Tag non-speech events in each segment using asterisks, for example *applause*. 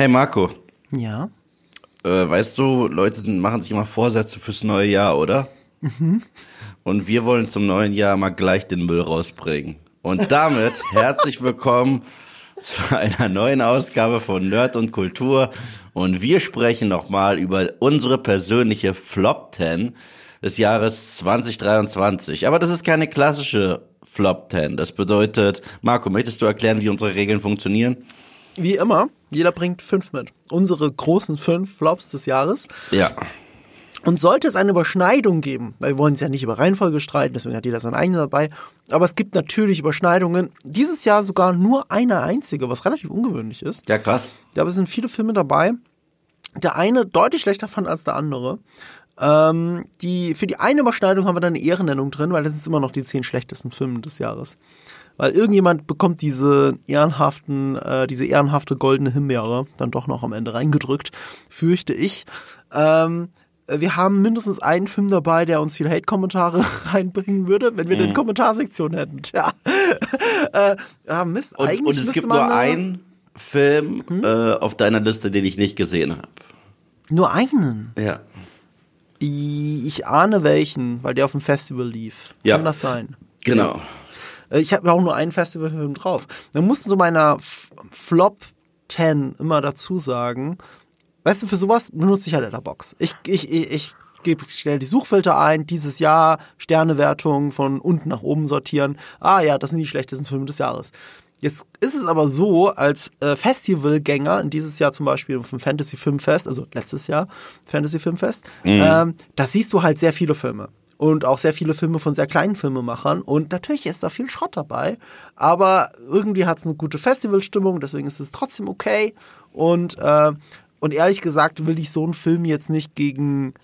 Hey Marco, Ja. äh, weißt du, Leute machen sich immer Vorsätze fürs neue Jahr, oder? Und wir wollen zum neuen Jahr mal gleich den Müll rausbringen. Und damit *laughs* herzlich willkommen zu einer neuen Ausgabe von Nerd und Kultur. Und wir sprechen nochmal über unsere persönliche Flop 10 des Jahres 2023. Aber das ist keine klassische Flop 10. Das bedeutet, Marco, möchtest du erklären, wie unsere Regeln funktionieren? Wie immer, jeder bringt fünf mit. Unsere großen fünf Flops des Jahres. Ja. Und sollte es eine Überschneidung geben, weil wir wollen es ja nicht über Reihenfolge streiten, deswegen hat jeder sein eigenes dabei, aber es gibt natürlich Überschneidungen. Dieses Jahr sogar nur eine einzige, was relativ ungewöhnlich ist. Ja, krass. Da sind viele Filme dabei. Der eine deutlich schlechter fand als der andere. Ähm, die, für die eine Überschneidung haben wir dann eine Ehrennennung drin, weil das sind immer noch die zehn schlechtesten Filme des Jahres. Weil irgendjemand bekommt diese ehrenhaften, äh, diese ehrenhafte goldene Himbeere dann doch noch am Ende reingedrückt, fürchte ich. Ähm, wir haben mindestens einen Film dabei, der uns viele Hate-Kommentare *laughs* reinbringen würde, wenn wir Mhm. eine Kommentarsektion hätten. Tja. *laughs* äh, ja, Mist, Und, eigentlich und es gibt nur eine- einen Film äh, auf deiner Liste, den ich nicht gesehen habe. Nur einen. Ja. Ich ich ahne welchen, weil der auf dem Festival lief. Ja. Kann das sein? Genau. Äh, Ich habe auch nur einen Festivalfilm drauf. Wir mussten so meiner F Flop 10 immer dazu sagen, weißt du, für sowas benutze ich halt Letterbox. Ich, ich, ich, ich gebe schnell die Suchfilter ein, dieses Jahr Sternewertung von unten nach oben sortieren. Ah ja, das sind die schlechtesten Filme des Jahres. Jetzt ist es aber so, als äh, Festivalgänger, in dieses Jahr zum Beispiel auf dem Fantasy Filmfest, also letztes Jahr Fantasy Filmfest, ähm, da siehst du halt sehr viele Filme. Und auch sehr viele Filme von sehr kleinen Filmemachern. Und natürlich ist da viel Schrott dabei. Aber irgendwie hat es eine gute Festivalstimmung, deswegen ist es trotzdem okay. Und, äh, und ehrlich gesagt will ich so einen Film jetzt nicht gegen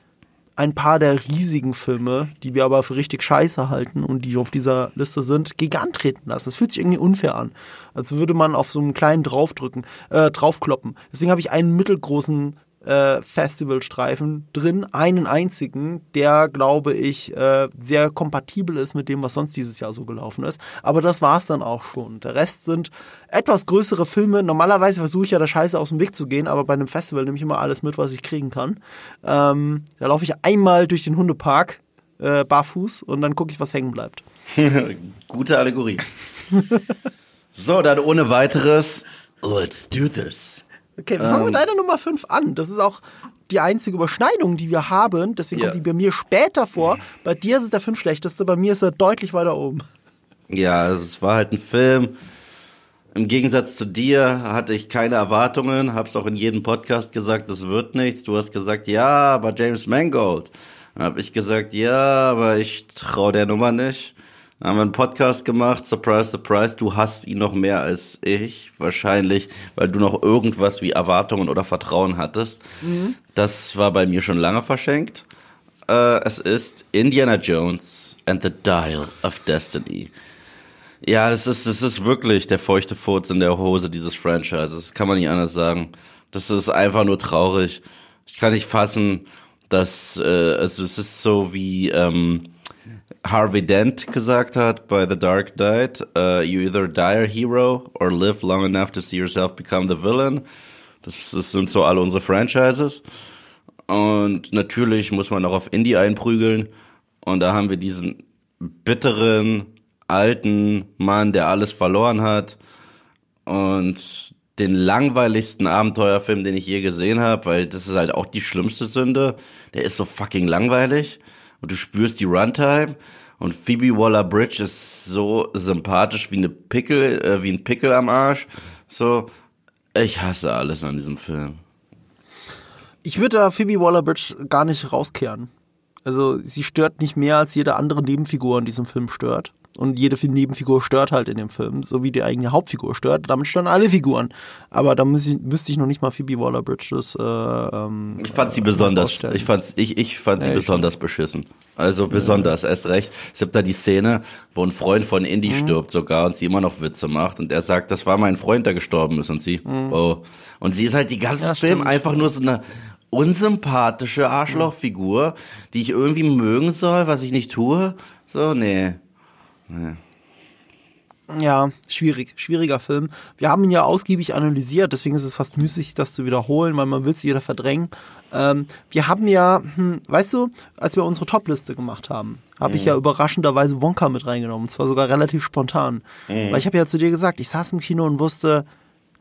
ein paar der riesigen Filme, die wir aber für richtig scheiße halten und die auf dieser Liste sind, gegen antreten lassen. Das fühlt sich irgendwie unfair an. Als würde man auf so einen kleinen draufdrücken, äh, draufkloppen. Deswegen habe ich einen mittelgroßen äh, Festivalstreifen drin, einen einzigen, der, glaube ich, äh, sehr kompatibel ist mit dem, was sonst dieses Jahr so gelaufen ist. Aber das war's dann auch schon. Der Rest sind etwas größere Filme. Normalerweise versuche ich ja der Scheiße aus dem Weg zu gehen, aber bei einem Festival nehme ich immer alles mit, was ich kriegen kann. Ähm, da laufe ich einmal durch den Hundepark, äh, barfuß, und dann gucke ich, was hängen bleibt. *laughs* Gute Allegorie. so, dann ohne weiteres. Let's do this. Okay, wir fangen mit deiner Nummer 5 an. Das ist auch die einzige Überschneidung, die wir haben. Deswegen Ja. kommt die bei mir später vor. Bei dir ist es der fünf schlechteste, bei mir ist er deutlich weiter oben. Ja, also es war halt ein Film. Im Gegensatz zu dir hatte ich keine Erwartungen, hab's auch in jedem Podcast gesagt, das wird nichts. Du hast gesagt, ja, aber James Mangold. Dann hab ich gesagt, ja, aber ich trau der Nummer nicht. Dann haben wir einen Podcast gemacht, surprise, surprise, du hast ihn noch mehr als ich. Wahrscheinlich, weil du noch irgendwas wie Erwartungen oder Vertrauen hattest. Das war bei mir schon lange verschenkt. Äh, es ist Indiana Jones and the Dial of Destiny. Ja, das ist, das ist wirklich der feuchte Furz in der Hose dieses Franchises. Das kann man nicht anders sagen. Das ist einfach nur traurig. Ich kann nicht fassen, dass äh, also es ist so wie ähm, Harvey Dent gesagt hat bei The Dark Knight: uh, You either die a hero or live long enough to see yourself become the villain. Das, das sind so alle unsere Franchises. Und natürlich muss man auch auf Indie einprügeln. Und da haben wir diesen bitteren, alten Mann, der alles verloren hat. Und den langweiligsten Abenteuerfilm, den ich je gesehen habe, weil das ist halt auch die schlimmste Sünde. Der ist so fucking langweilig. Und du spürst die Runtime. Und Phoebe Waller-Bridge ist so sympathisch wie eine Pickel, äh, wie ein Pickel am Arsch. So, ich hasse alles an diesem Film. Ich würde da Phoebe Waller-Bridge gar nicht rauskehren. Also sie stört nicht mehr als jede andere Nebenfigur in diesem Film stört. Und jede Nebenfigur stört halt in dem Film, so wie die eigene Hauptfigur stört. Damit stören alle Figuren. Aber da müsste ich, müsste ich noch nicht mal Phoebe Waller-Bridge das äh, ähm, Ich fand sie äh, besonders, ich fand, ich, ich fand sie Ja, ich besonders beschissen. Also besonders, erst recht. Es gibt da die Szene, wo ein Freund von Indy Mhm. stirbt sogar und sie immer noch Witze macht und er sagt, das war mein Freund, der gestorben ist und sie, oh. Und sie ist halt die ganze Mhm. Ja, Film stimmt. einfach nur so eine unsympathische Arschlochfigur, die ich irgendwie mögen soll, was ich nicht tue. So, nee. Ja, schwierig, schwieriger Film. Wir haben ihn ja ausgiebig analysiert, deswegen ist es fast müßig, das zu wiederholen, weil man will es wieder verdrängen. Ähm, wir haben ja, hm, weißt du, als wir unsere Top-Liste gemacht haben, habe mhm. ich ja überraschenderweise Wonka mit reingenommen, zwar sogar relativ spontan. Mhm. Weil ich habe ja zu dir gesagt, ich saß im Kino und wusste,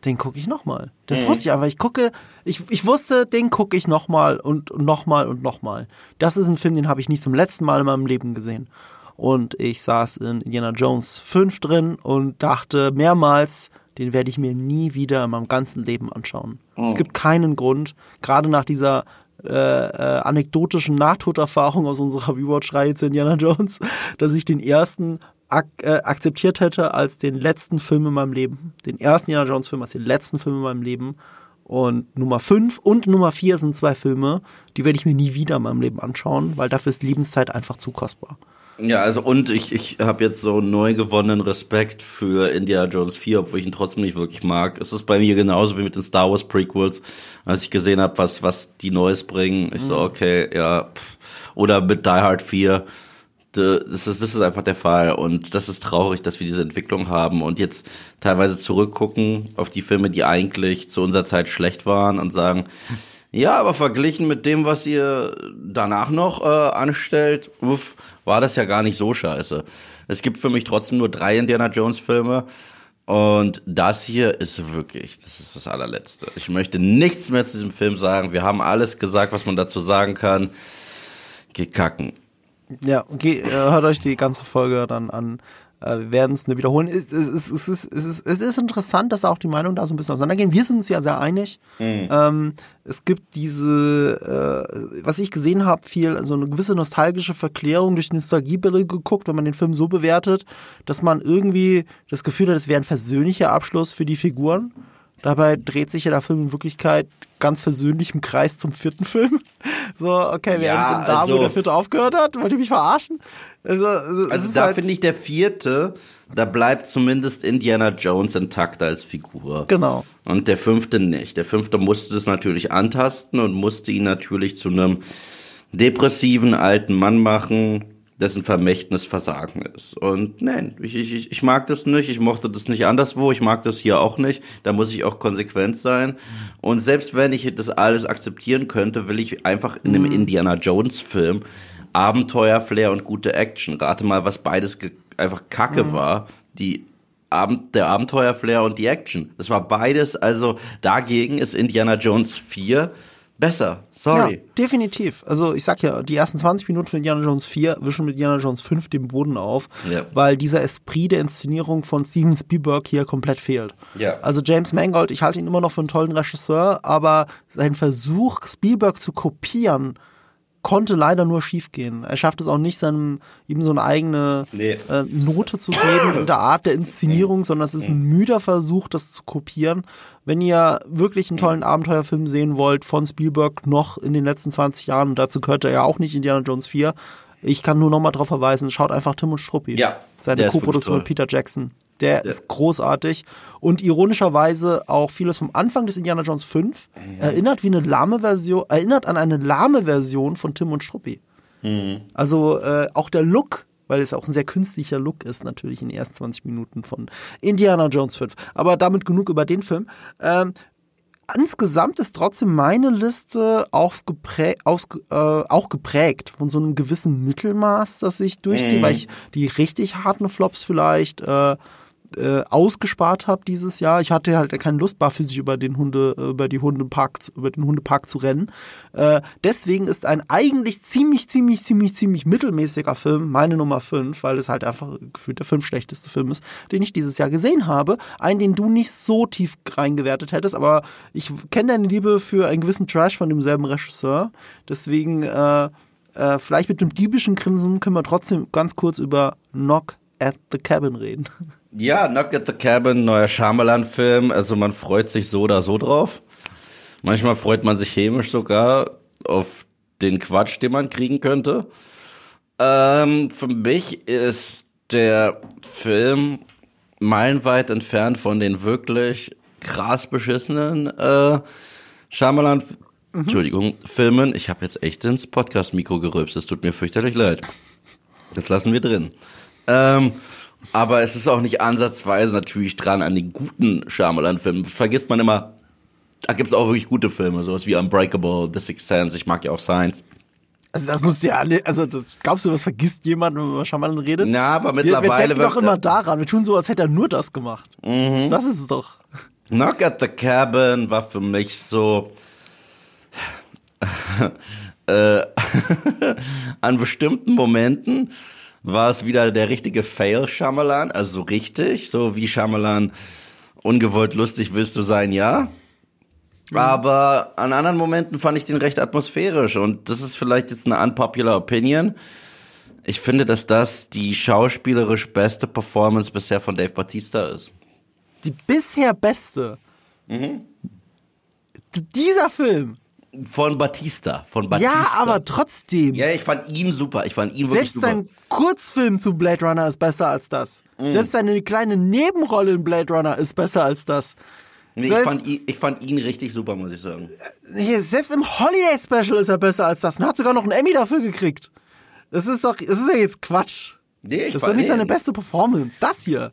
den gucke ich nochmal. Das mhm. wusste ich einfach. Ich gucke, ich, ich wusste, den gucke ich nochmal und nochmal und nochmal. Das ist ein Film, den habe ich nicht zum letzten Mal in meinem Leben gesehen und ich saß in Indiana Jones 5 drin und dachte mehrmals, den werde ich mir nie wieder in meinem ganzen Leben anschauen. Mhm. Es gibt keinen Grund, gerade nach dieser äh, äh, anekdotischen Nahtoderfahrung aus unserer Rewatch-Reihe zu Indiana Jones, *laughs* dass ich den ersten ak äh, akzeptiert hätte als den letzten Film in meinem Leben. Den ersten Indiana Jones Film als den letzten Film in meinem Leben. Und Nummer 5 und Nummer 4 sind zwei Filme, die werde ich mir nie wieder in meinem Leben anschauen, weil dafür ist Lebenszeit einfach zu kostbar. Ja, also und ich, ich habe jetzt so neu gewonnenen Respekt für Indiana Jones 4, obwohl ich ihn trotzdem nicht wirklich mag. Es ist bei mir genauso wie mit den Star Wars Prequels, als ich gesehen habe, was, was die Neues bringen. Ich mhm. so, okay, ja. Pff. Oder mit Die Hard 4. Das ist, das ist einfach der Fall. Und das ist traurig, dass wir diese Entwicklung haben und jetzt teilweise zurückgucken auf die Filme, die eigentlich zu unserer Zeit schlecht waren und sagen, ja, aber verglichen mit dem, was ihr danach noch äh, anstellt, uff, war das ja gar nicht so scheiße. Es gibt für mich trotzdem nur drei Indiana Jones Filme. Und das hier ist wirklich, das ist das allerletzte. Ich möchte nichts mehr zu diesem Film sagen. Wir haben alles gesagt, was man dazu sagen kann. Geh kacken. Ja, okay, äh, hört euch die ganze Folge dann an. Äh, wir werden es nur wiederholen. Es, es, es, es, ist, es, ist, es ist interessant, dass auch die Meinungen da so ein bisschen auseinandergehen. Wir sind uns ja sehr einig. Mhm. Ähm, es gibt diese, äh, was ich gesehen habe, viel so eine gewisse nostalgische Verklärung durch die Nostalgiebrille geguckt, wenn man den Film so bewertet, dass man irgendwie das Gefühl hat, es wäre ein versöhnlicher Abschluss für die Figuren. Dabei dreht sich ja der Film in Wirklichkeit ganz versöhnlich im Kreis zum vierten Film. *laughs* So, okay, wir ja, enden da, also, wo der vierte aufgehört hat. Wollt ihr mich verarschen? Also, also, also da halt finde ich der vierte, da bleibt zumindest Indiana Jones intakt als Figur. Genau. Und der fünfte nicht. Der fünfte musste das natürlich antasten und musste ihn natürlich zu einem depressiven alten Mann machen, dessen Vermächtnis Versagen ist. Und nein, ich, ich, ich mag das nicht, ich mochte das nicht anderswo, ich mag das hier auch nicht, da muss ich auch konsequent sein. Und selbst wenn ich das alles akzeptieren könnte, will ich einfach in einem mhm. Indiana Jones Film Abenteuer, Flair und gute Action. Rate mal, was beides einfach Kacke mhm. war. Die Abend, der Abenteuer-Flair und die Action. Das war beides, also dagegen ist Indiana Jones 4 besser. Sorry. Ja, definitiv. Also ich sag ja, die ersten 20 Minuten von Indiana Jones 4 wischen mit Indiana Jones 5 den Boden auf, ja. weil dieser Esprit der Inszenierung von Steven Spielberg hier komplett fehlt. Ja. Also James Mangold, ich halte ihn immer noch für einen tollen Regisseur, aber sein Versuch, Spielberg zu kopieren, konnte leider nur schiefgehen. Er schafft es auch nicht, seinem ihm so eine eigene nee. äh, Note zu geben in der Art der Inszenierung, sondern es ist ein müder Versuch, das zu kopieren. Wenn ihr wirklich einen tollen Abenteuerfilm sehen wollt von Spielberg noch in den letzten 20 Jahren, und dazu gehört er ja auch nicht Indiana Jones 4, ich kann nur noch mal darauf verweisen, schaut einfach Tim und Struppi. Ja. Seine Co-Produktion mit Peter Jackson. Der ja. ist großartig und ironischerweise auch vieles vom Anfang des Indiana Jones 5 mhm. erinnert wie eine lahme Version, erinnert an eine lahme Version von Tim und Struppi. Mhm. Also äh, auch der Look, weil es auch ein sehr künstlicher Look ist, natürlich in den ersten 20 Minuten von Indiana Jones 5. Aber damit genug über den Film. Ähm, insgesamt ist trotzdem meine Liste auch geprägt, aus, äh, auch geprägt von so einem gewissen Mittelmaß, das ich durchziehe, mhm. weil ich die richtig harten Flops vielleicht äh, äh, ausgespart habe dieses Jahr. Ich hatte halt keine Lust, barfüßig über den Hunde, äh, über die Hundepark, über den Hundepark zu rennen. Äh, deswegen ist ein eigentlich ziemlich, ziemlich, ziemlich, ziemlich mittelmäßiger Film meine Nummer 5, weil es halt einfach gefühlt der fünf schlechteste Film ist, den ich dieses Jahr gesehen habe. Einen, den du nicht so tief reingewertet hättest, aber ich kenne deine Liebe für einen gewissen Trash von demselben Regisseur. Deswegen, äh, äh, vielleicht mit einem diebischen Grinsen können wir trotzdem ganz kurz über Knock at the Cabin reden. *laughs* Ja, Knock at the Cabin, neuer Shyamalan-Film. Also man freut sich so oder so drauf. Manchmal freut man sich chemisch sogar auf den Quatsch, den man kriegen könnte. Ähm, für mich ist der Film meilenweit entfernt von den wirklich krass beschissenen äh, Shyamalan mhm. Entschuldigung, Filmen. Ich habe jetzt echt ins Podcast-Mikro gerülpst. Es tut mir fürchterlich leid. Das lassen wir drin. Ähm, Aber es ist auch nicht ansatzweise natürlich dran an den guten Shyamalan-Filmen. Vergisst man immer, da gibt es auch wirklich gute Filme, sowas wie Unbreakable, The Sixth Sense, ich mag ja auch Science. Also das musst du ja alle, also das, glaubst du, das vergisst jemand, wenn man über Shyamalan redet? Na, aber wir, mittlerweile wir denken wird- doch immer daran. Wir tun so, als hätte er nur das gemacht. Mhm. Das ist es doch. Knock at the Cabin war für mich so *laughs* äh, *laughs* an bestimmten Momenten war es wieder der richtige Fail Shyamalan, also so richtig, so wie Shyamalan ungewollt lustig willst du sein, ja. Aber an anderen Momenten fand ich den recht atmosphärisch und das ist vielleicht jetzt eine unpopular Opinion. Ich finde, dass das die schauspielerisch beste Performance bisher von Dave Bautista ist. Die bisher beste. Mhm. D- Dieser Film. Von Batista, von Batista. Ja, aber trotzdem. Ja, ich fand ihn super. Ich fand ihn wirklich Selbst super. sein Kurzfilm zu Blade Runner ist besser als das. Mhm. Selbst seine kleine Nebenrolle in Blade Runner ist besser als das. Nee, ich, selbst- fand ihn, ich fand ihn richtig super, muss ich sagen. Hier, selbst im Holiday Special ist er besser als das und hat sogar noch einen Emmy dafür gekriegt. Das ist doch, das ist ja jetzt Quatsch. Nee, ich Das ist doch nicht nee. seine beste Performance. Das hier.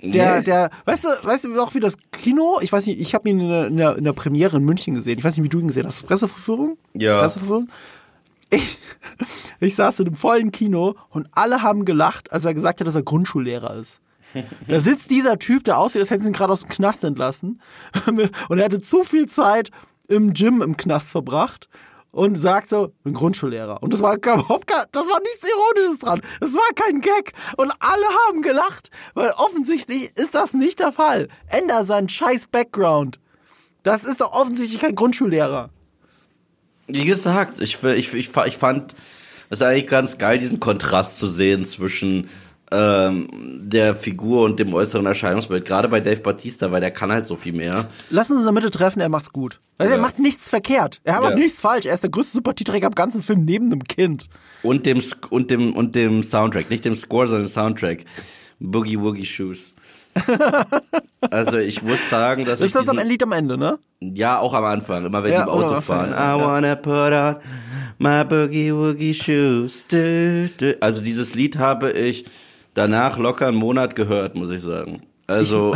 Der, Nee. der, weißt du, weißt du auch wie das Kino, ich weiß nicht, ich habe ihn in der, in, der, in der Premiere in München gesehen. Ich weiß nicht, wie du ihn gesehen hast. Presseverführung? Ja. Presseverführung? Ich, ich saß in einem vollen Kino und alle haben gelacht, als er gesagt hat, dass er Grundschullehrer ist. Da sitzt dieser Typ, der aussieht, als hätten sie ihn gerade aus dem Knast entlassen. *laughs* Und er hatte zu viel Zeit im Gym im Knast verbracht und sagt so, bin Grundschullehrer. Und das war gar- überhaupt kein, das war nichts Ironisches dran. Das war kein Gag. Und alle haben gelacht, weil offensichtlich ist das nicht der Fall. Änder seinen scheiß Background. Das ist doch offensichtlich kein Grundschullehrer. Wie gesagt, ich, ich, ich, ich fand es eigentlich ganz geil, diesen Kontrast zu sehen zwischen ähm, der Figur und dem äußeren Erscheinungsbild. Gerade bei Dave Batista, weil der kann halt so viel mehr. Lass uns in der Mitte treffen, er macht's gut. Also Ja. Er macht nichts verkehrt. Er macht Ja. nichts falsch. Er ist der größte Sympathieträger im ganzen Film neben dem Kind. Und dem, und dem, und dem Soundtrack. Nicht dem Score, sondern dem Soundtrack. Boogie Woogie Shoes. *laughs* also ich muss sagen, dass ich Ist das am diesen- Lied am Ende, ne? Ja, auch am Anfang, immer wenn Ja, die im Auto am fahren. ja. I wanna put on my boogie woogie shoes. Du, du. Also dieses Lied habe ich danach locker einen Monat gehört, muss ich sagen. Also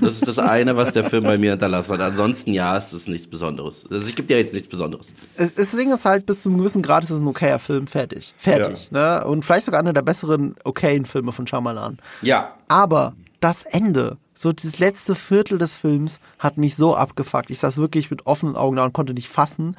das ist das eine, was der Film bei mir hinterlassen hat. Ansonsten ja, es ist nichts Besonderes. Also ich gebe dir jetzt nichts Besonderes. Es- Das Ding ist halt, bis zu einem gewissen Grad ist es ein okayer Film. Fertig. Fertig. Ne? Und vielleicht sogar einer der besseren okayen Filme von Shyamalan. Ja, Aber das Ende, so das letzte Viertel des Films, hat mich so abgefuckt. Ich saß wirklich mit offenen Augen da und konnte nicht fassen,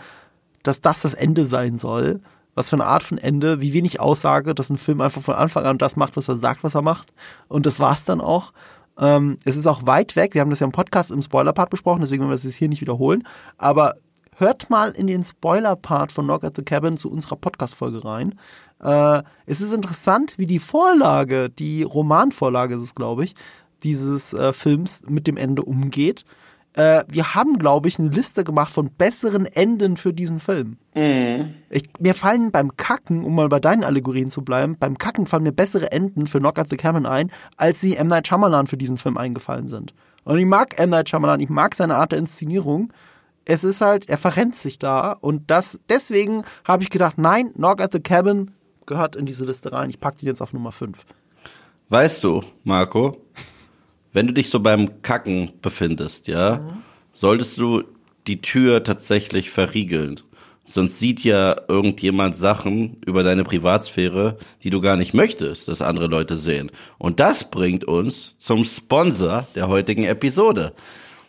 dass das das Ende sein soll. Was für eine Art von Ende, wie wenig Aussage, dass ein Film einfach von Anfang an das macht, was er sagt, was er macht. Und das war's dann auch. Ähm, es ist auch weit weg. Wir haben das ja im Podcast im Spoiler-Part besprochen, deswegen werden wir das hier nicht wiederholen. Aber hört mal in den Spoiler-Part von Knock at the Cabin zu unserer Podcast-Folge rein. Äh, es ist interessant, wie die Vorlage, die Romanvorlage ist es, glaube ich, dieses äh, Films mit dem Ende umgeht. Äh, wir haben, glaube ich, eine Liste gemacht von besseren Enden für diesen Film. Ich, mir fallen beim Kacken, um mal bei deinen Allegorien zu bleiben, beim Kacken fallen mir bessere Enden für Knock at the Cabin ein, als sie M. Night Shyamalan für diesen Film eingefallen sind. Und ich mag M. Night Shyamalan, ich mag seine Art der Inszenierung. Es ist halt, er verrennt sich da und das, deswegen habe ich gedacht, nein, Knock at the Cabin gehört in diese Liste rein. Ich packe die jetzt auf Nummer 5. weißt du, Marco, wenn du dich so beim Kacken befindest, ja, solltest du die Tür tatsächlich verriegeln. Sonst sieht ja irgendjemand Sachen über deine Privatsphäre, die du gar nicht möchtest, dass andere Leute sehen. Und das bringt uns zum Sponsor der heutigen Episode.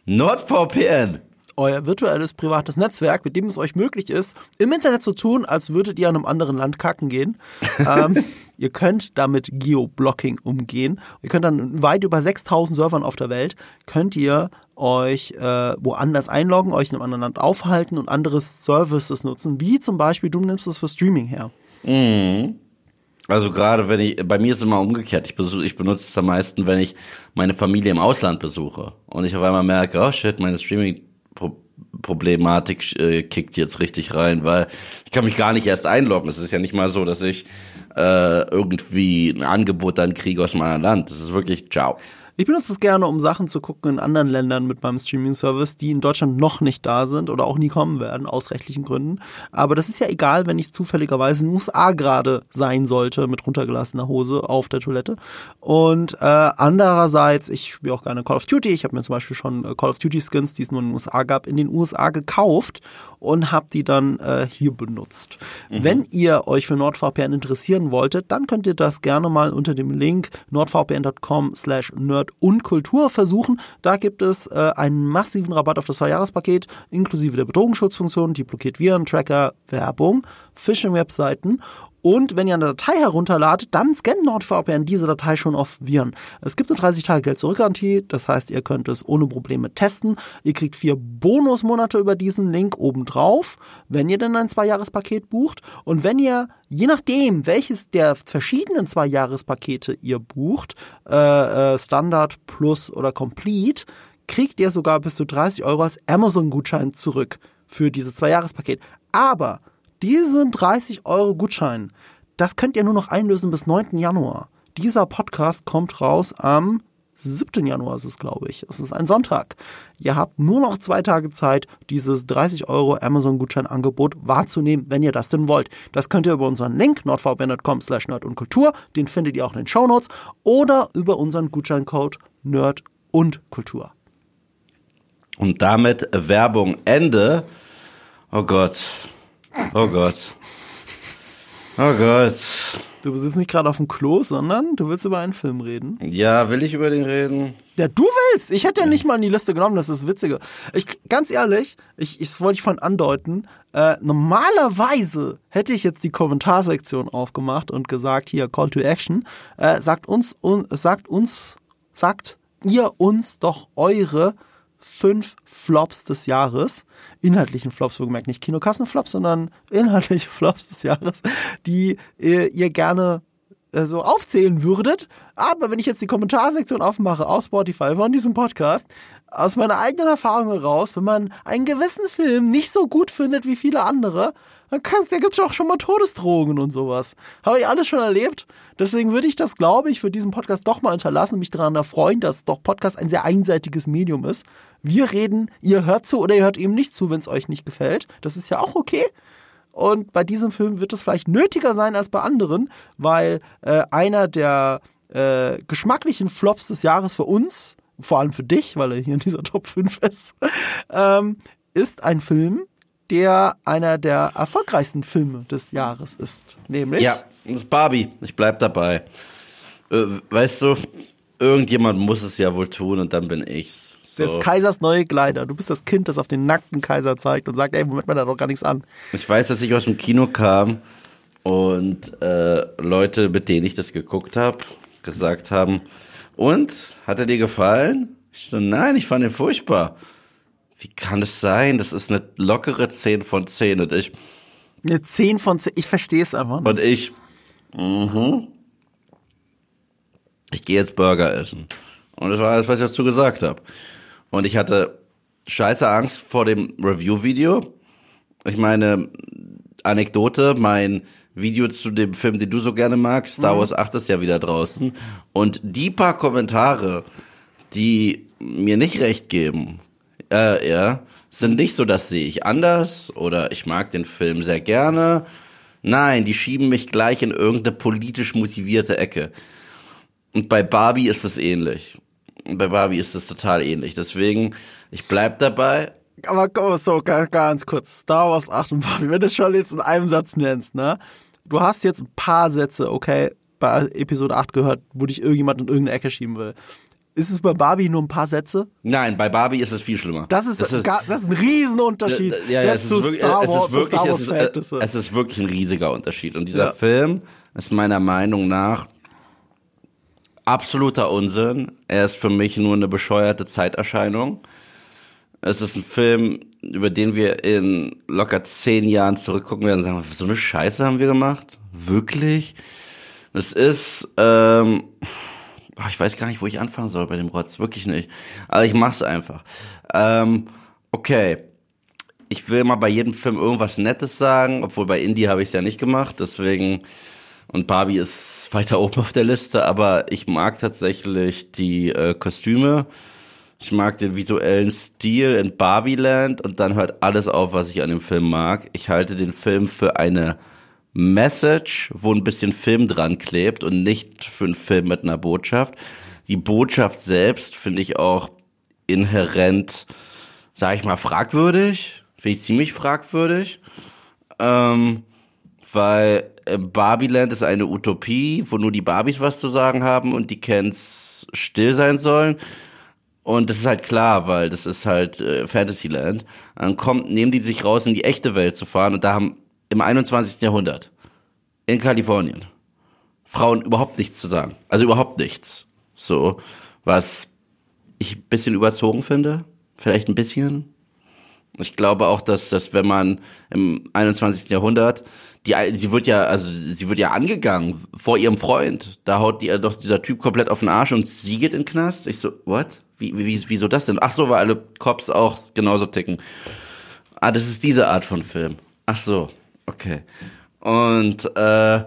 NordVPN. Euer virtuelles privates Netzwerk, mit dem es euch möglich ist, im Internet zu tun, als würdet ihr in einem anderen Land kacken gehen. *laughs* ähm, ihr könnt damit Geoblocking umgehen. Ihr könnt dann weit über 6000 Servern auf der Welt, könnt ihr euch äh, woanders einloggen, euch in einem anderen Land aufhalten und andere Services nutzen, wie zum Beispiel, du nimmst es für Streaming her. Also gerade wenn ich, bei mir ist es immer umgekehrt. Ich, besuch, ich benutze es am meisten, wenn ich meine Familie im Ausland besuche und ich auf einmal merke, oh shit, meine Streaming-Problematik äh, kickt jetzt richtig rein, weil ich kann mich gar nicht erst einloggen. Es ist ja nicht mal so, dass ich äh, irgendwie ein Angebot dann kriege aus meinem Land. Das ist wirklich ciao. Ich benutze es gerne, um Sachen zu gucken in anderen Ländern mit meinem Streaming-Service, die in Deutschland noch nicht da sind oder auch nie kommen werden, aus rechtlichen Gründen. Aber das ist ja egal, wenn ich zufälligerweise in den USA gerade sein sollte mit runtergelassener Hose auf der Toilette. Und äh, andererseits, ich spiele auch gerne Call of Duty. Ich habe mir zum Beispiel schon äh, Call of Duty Skins, die es nur in den USA gab, in den USA gekauft und habe die dann äh, hier benutzt. Mhm. Wenn ihr euch für NordVPN interessieren wolltet, dann könnt ihr das gerne mal unter dem Link nordvpn.com slash nerd und Kultur versuchen. Da gibt es äh, einen massiven Rabatt auf das Zweijahrespaket, inklusive der Bedrohungsschutzfunktion, die blockiert Viren, Tracker, Werbung, Phishing-Webseiten und wenn ihr eine Datei herunterladet, dann scannt NordVPN diese Datei schon auf Viren. Es gibt eine 30 Tage Geld zurückgarantie, das heißt, ihr könnt es ohne Probleme testen. Ihr kriegt vier Bonusmonate über diesen Link obendrauf, wenn ihr denn ein Zweijahrespaket bucht. Und wenn ihr, je nachdem, welches der verschiedenen Zweijahrespakete ihr bucht, äh, äh, Standard, Plus oder Complete, kriegt ihr sogar bis zu 30 Euro als Amazon-Gutschein zurück für dieses Zweijahrespaket. Aber diesen 30 Euro Gutschein, das könnt ihr nur noch einlösen bis 9. Januar. Dieser Podcast kommt raus am 7. Januar ist es, glaube ich. Es ist ein Sonntag. Ihr habt nur noch zwei Tage Zeit, dieses 30 Euro Amazon-Gutscheinangebot wahrzunehmen, wenn ihr das denn wollt. Das könnt ihr über unseren Link nordvpn.com slash nerd und Kultur, den findet ihr auch in den Shownotes, oder über unseren Gutscheincode nerd und Kultur. Und damit Werbung Ende. Oh Gott, Oh Gott. Oh Gott. Du jetzt nicht gerade auf dem Klo, sondern du willst über einen Film reden. Ja, will ich über den reden? Ja, du willst. Ich hätte ja nicht mal in die Liste genommen, das ist witzige. Ich, ganz ehrlich, ich, ich wollte ich von andeuten, äh, normalerweise hätte ich jetzt die Kommentarsektion aufgemacht und gesagt, hier, Call to Action, äh, sagt uns, un, sagt uns, sagt ihr uns doch eure fünf Flops des Jahres, inhaltlichen Flops, wohlgemerkt nicht Kinokassenflops, sondern inhaltliche *laughs* Flops des Jahres, die ihr, ihr gerne äh, so aufzählen würdet. Aber wenn ich jetzt die Kommentarsektion aufmache auf Spotify von diesem Podcast, aus meiner eigenen Erfahrung heraus, wenn man einen gewissen Film nicht so gut findet wie viele andere, dann da gibt es auch schon mal Todesdrohungen und sowas. Habe ich alles schon erlebt. Deswegen würde ich das, glaube ich, für diesen Podcast doch mal unterlassen und mich daran erfreuen, dass doch Podcast ein sehr einseitiges Medium ist. Wir reden, ihr hört zu oder ihr hört eben nicht zu, wenn es euch nicht gefällt. Das ist ja auch okay. Und bei diesem Film wird es vielleicht nötiger sein als bei anderen, weil äh, einer der äh, geschmacklichen Flops des Jahres für uns, vor allem für dich, weil er hier in dieser Top 5 ist, ähm, ist ein Film, der einer der erfolgreichsten Filme des Jahres ist. Nämlich. Ja, das ist Barbie. Ich bleib dabei. Äh, weißt du, irgendjemand muss es ja wohl tun und dann bin ich's. So. Des Kaisers neue Kleider. Du bist das Kind, das auf den nackten Kaiser zeigt und sagt, ey, Moment mal, da doch gar nichts an. Ich weiß, dass ich aus dem Kino kam und äh, Leute, mit denen ich das geguckt habe, gesagt haben, und, hat er dir gefallen? Ich so, nein, ich fand ihn furchtbar wie kann es sein? Das ist eine lockere 10 von 10 und ich. Eine 10 von 10, ich verstehe es einfach nicht. Und ich, mhm. Ich gehe jetzt Burger essen. Und das war alles, was ich dazu gesagt habe. Und ich hatte scheiße Angst vor dem Review-Video. Ich meine, Anekdote, mein Video zu dem Film, den du so gerne magst, Star mhm. Wars 8 ist ja wieder draußen. Und die paar Kommentare, die mir nicht recht geben, äh, ja, sind nicht so, das sehe ich anders oder ich mag den Film sehr gerne. Nein, die schieben mich gleich in irgendeine politisch motivierte Ecke. Und bei Barbie ist es ähnlich. Bei Barbie ist es total ähnlich. Deswegen, ich bleib dabei. Aber komm, so, ganz kurz. Star Wars 8 und Barbie, wenn du es schon jetzt in einem Satz nennst, ne? Du hast jetzt ein paar Sätze, okay, bei Episode 8 gehört, wo dich irgendjemand in irgendeine Ecke schieben will. Ist es bei Barbie nur ein paar Sätze? Nein, bei Barbie ist es viel schlimmer. Das ist, das ist, gar, das ist ein Riesenunterschied. Ja, ja, es, ist wirklich, Wars, es ist wirklich, es, ist, es ist wirklich ein riesiger Unterschied. Und dieser ja. Film ist meiner Meinung nach absoluter Unsinn. Er ist für mich nur eine bescheuerte Zeiterscheinung. Es ist ein Film, über den wir in locker zehn Jahren zurückgucken werden und sagen, so eine Scheiße haben wir gemacht? Wirklich? Es ist, ähm, Ach, ich weiß gar nicht, wo ich anfangen soll bei dem Rotz. Wirklich nicht. Aber ich mach's einfach. Ähm, okay. Ich will mal bei jedem Film irgendwas Nettes sagen, obwohl bei Indie habe ich es ja nicht gemacht. Deswegen Und Barbie ist weiter oben auf der Liste, aber ich mag tatsächlich die äh, Kostüme. Ich mag den visuellen Stil in Barbieland und dann hört alles auf, was ich an dem Film mag. Ich halte den Film für eine Message, wo ein bisschen Film dran klebt und nicht für einen Film mit einer Botschaft. Die Botschaft selbst finde ich auch inhärent, sage ich mal, fragwürdig. Finde ich ziemlich fragwürdig. Ähm, weil äh, Barbieland ist eine Utopie, wo nur die Barbies was zu sagen haben und die Kens still sein sollen. Und das ist halt klar, weil das ist halt äh, Fantasyland. Dann kommt, nehmen die sich raus, in die echte Welt zu fahren und da haben im 21. Jahrhundert in Kalifornien Frauen überhaupt nichts zu sagen. Also überhaupt nichts. So, was ich ein bisschen überzogen finde. Vielleicht ein bisschen. Ich glaube auch, dass, dass wenn man im 21. Jahrhundert, die, sie wird ja, also sie wird ja angegangen vor ihrem Freund. Da haut die, doch dieser Typ komplett auf den Arsch und sie geht in den Knast. Ich so, what? Wie, wie, wieso das denn? Ach so, weil alle Cops auch genauso ticken. Ah, das ist diese Art von Film. Ach so, okay. Und, äh,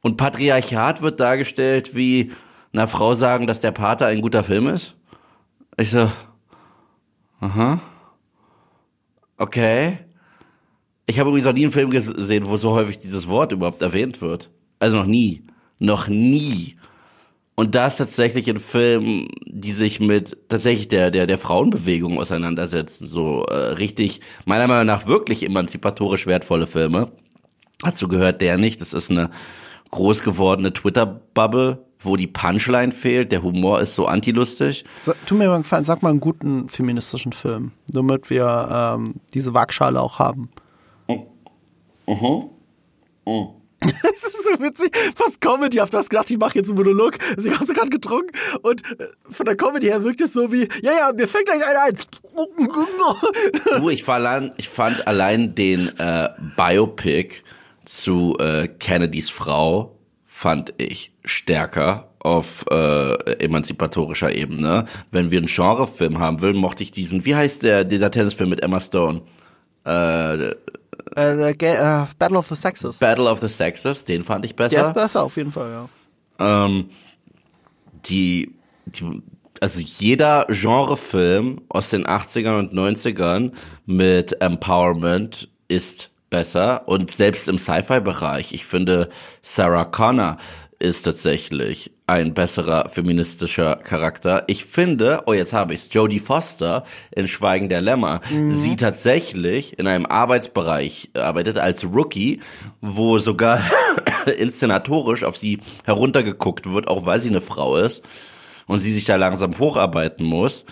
und Patriarchat wird dargestellt wie einer Frau sagen, dass der Pater ein guter Film ist. Ich so, aha, okay. Ich habe übrigens noch nie einen Film gesehen, wo so häufig dieses Wort überhaupt erwähnt wird. Also noch nie. Noch nie. Und da ist tatsächlich ein Film, die sich mit tatsächlich der, der, der Frauenbewegung auseinandersetzen. So äh, richtig, meiner Meinung nach wirklich emanzipatorisch wertvolle Filme. Dazu gehört der nicht. Das ist eine groß gewordene Twitter-Bubble, wo die Punchline fehlt. Der Humor ist so antilustig. Tu mir mal einen Gefallen, sag mal einen guten feministischen Film, damit wir ähm, diese Waagschale auch haben. Mhm. Mhm. *laughs* Das ist so witzig, fast Comedy. Auf das gedacht, ich mache jetzt einen Monolog. Also ich hast du gerade getrunken und äh, von der Comedy her wirkt es so wie, ja, ja, mir fängt gleich einer ein. *laughs* Du, ich fand, ich fand allein den äh, Biopic zu äh, Kennedys Frau fand ich stärker auf äh, emanzipatorischer Ebene. Wenn wir einen Genrefilm haben will, mochte ich diesen, wie heißt der, dieser Tennisfilm mit Emma Stone? Äh, äh, äh, Battle of the Sexes. Battle of the Sexes, den fand ich besser. Der ist besser, auf jeden Fall, ja. Ähm, die, die, also jeder Genrefilm aus den 80ern und 90ern mit Empowerment ist besser und selbst im Sci-Fi-Bereich. Ich finde, Sarah Connor ist tatsächlich ein besserer feministischer Charakter. Ich finde, oh jetzt habe ich's, Jodie Foster in Schweigen der Lämmer, mhm. sie tatsächlich in einem Arbeitsbereich arbeitet als Rookie, wo sogar *coughs* inszenatorisch auf sie heruntergeguckt wird, auch weil sie eine Frau ist und sie sich da langsam hocharbeiten muss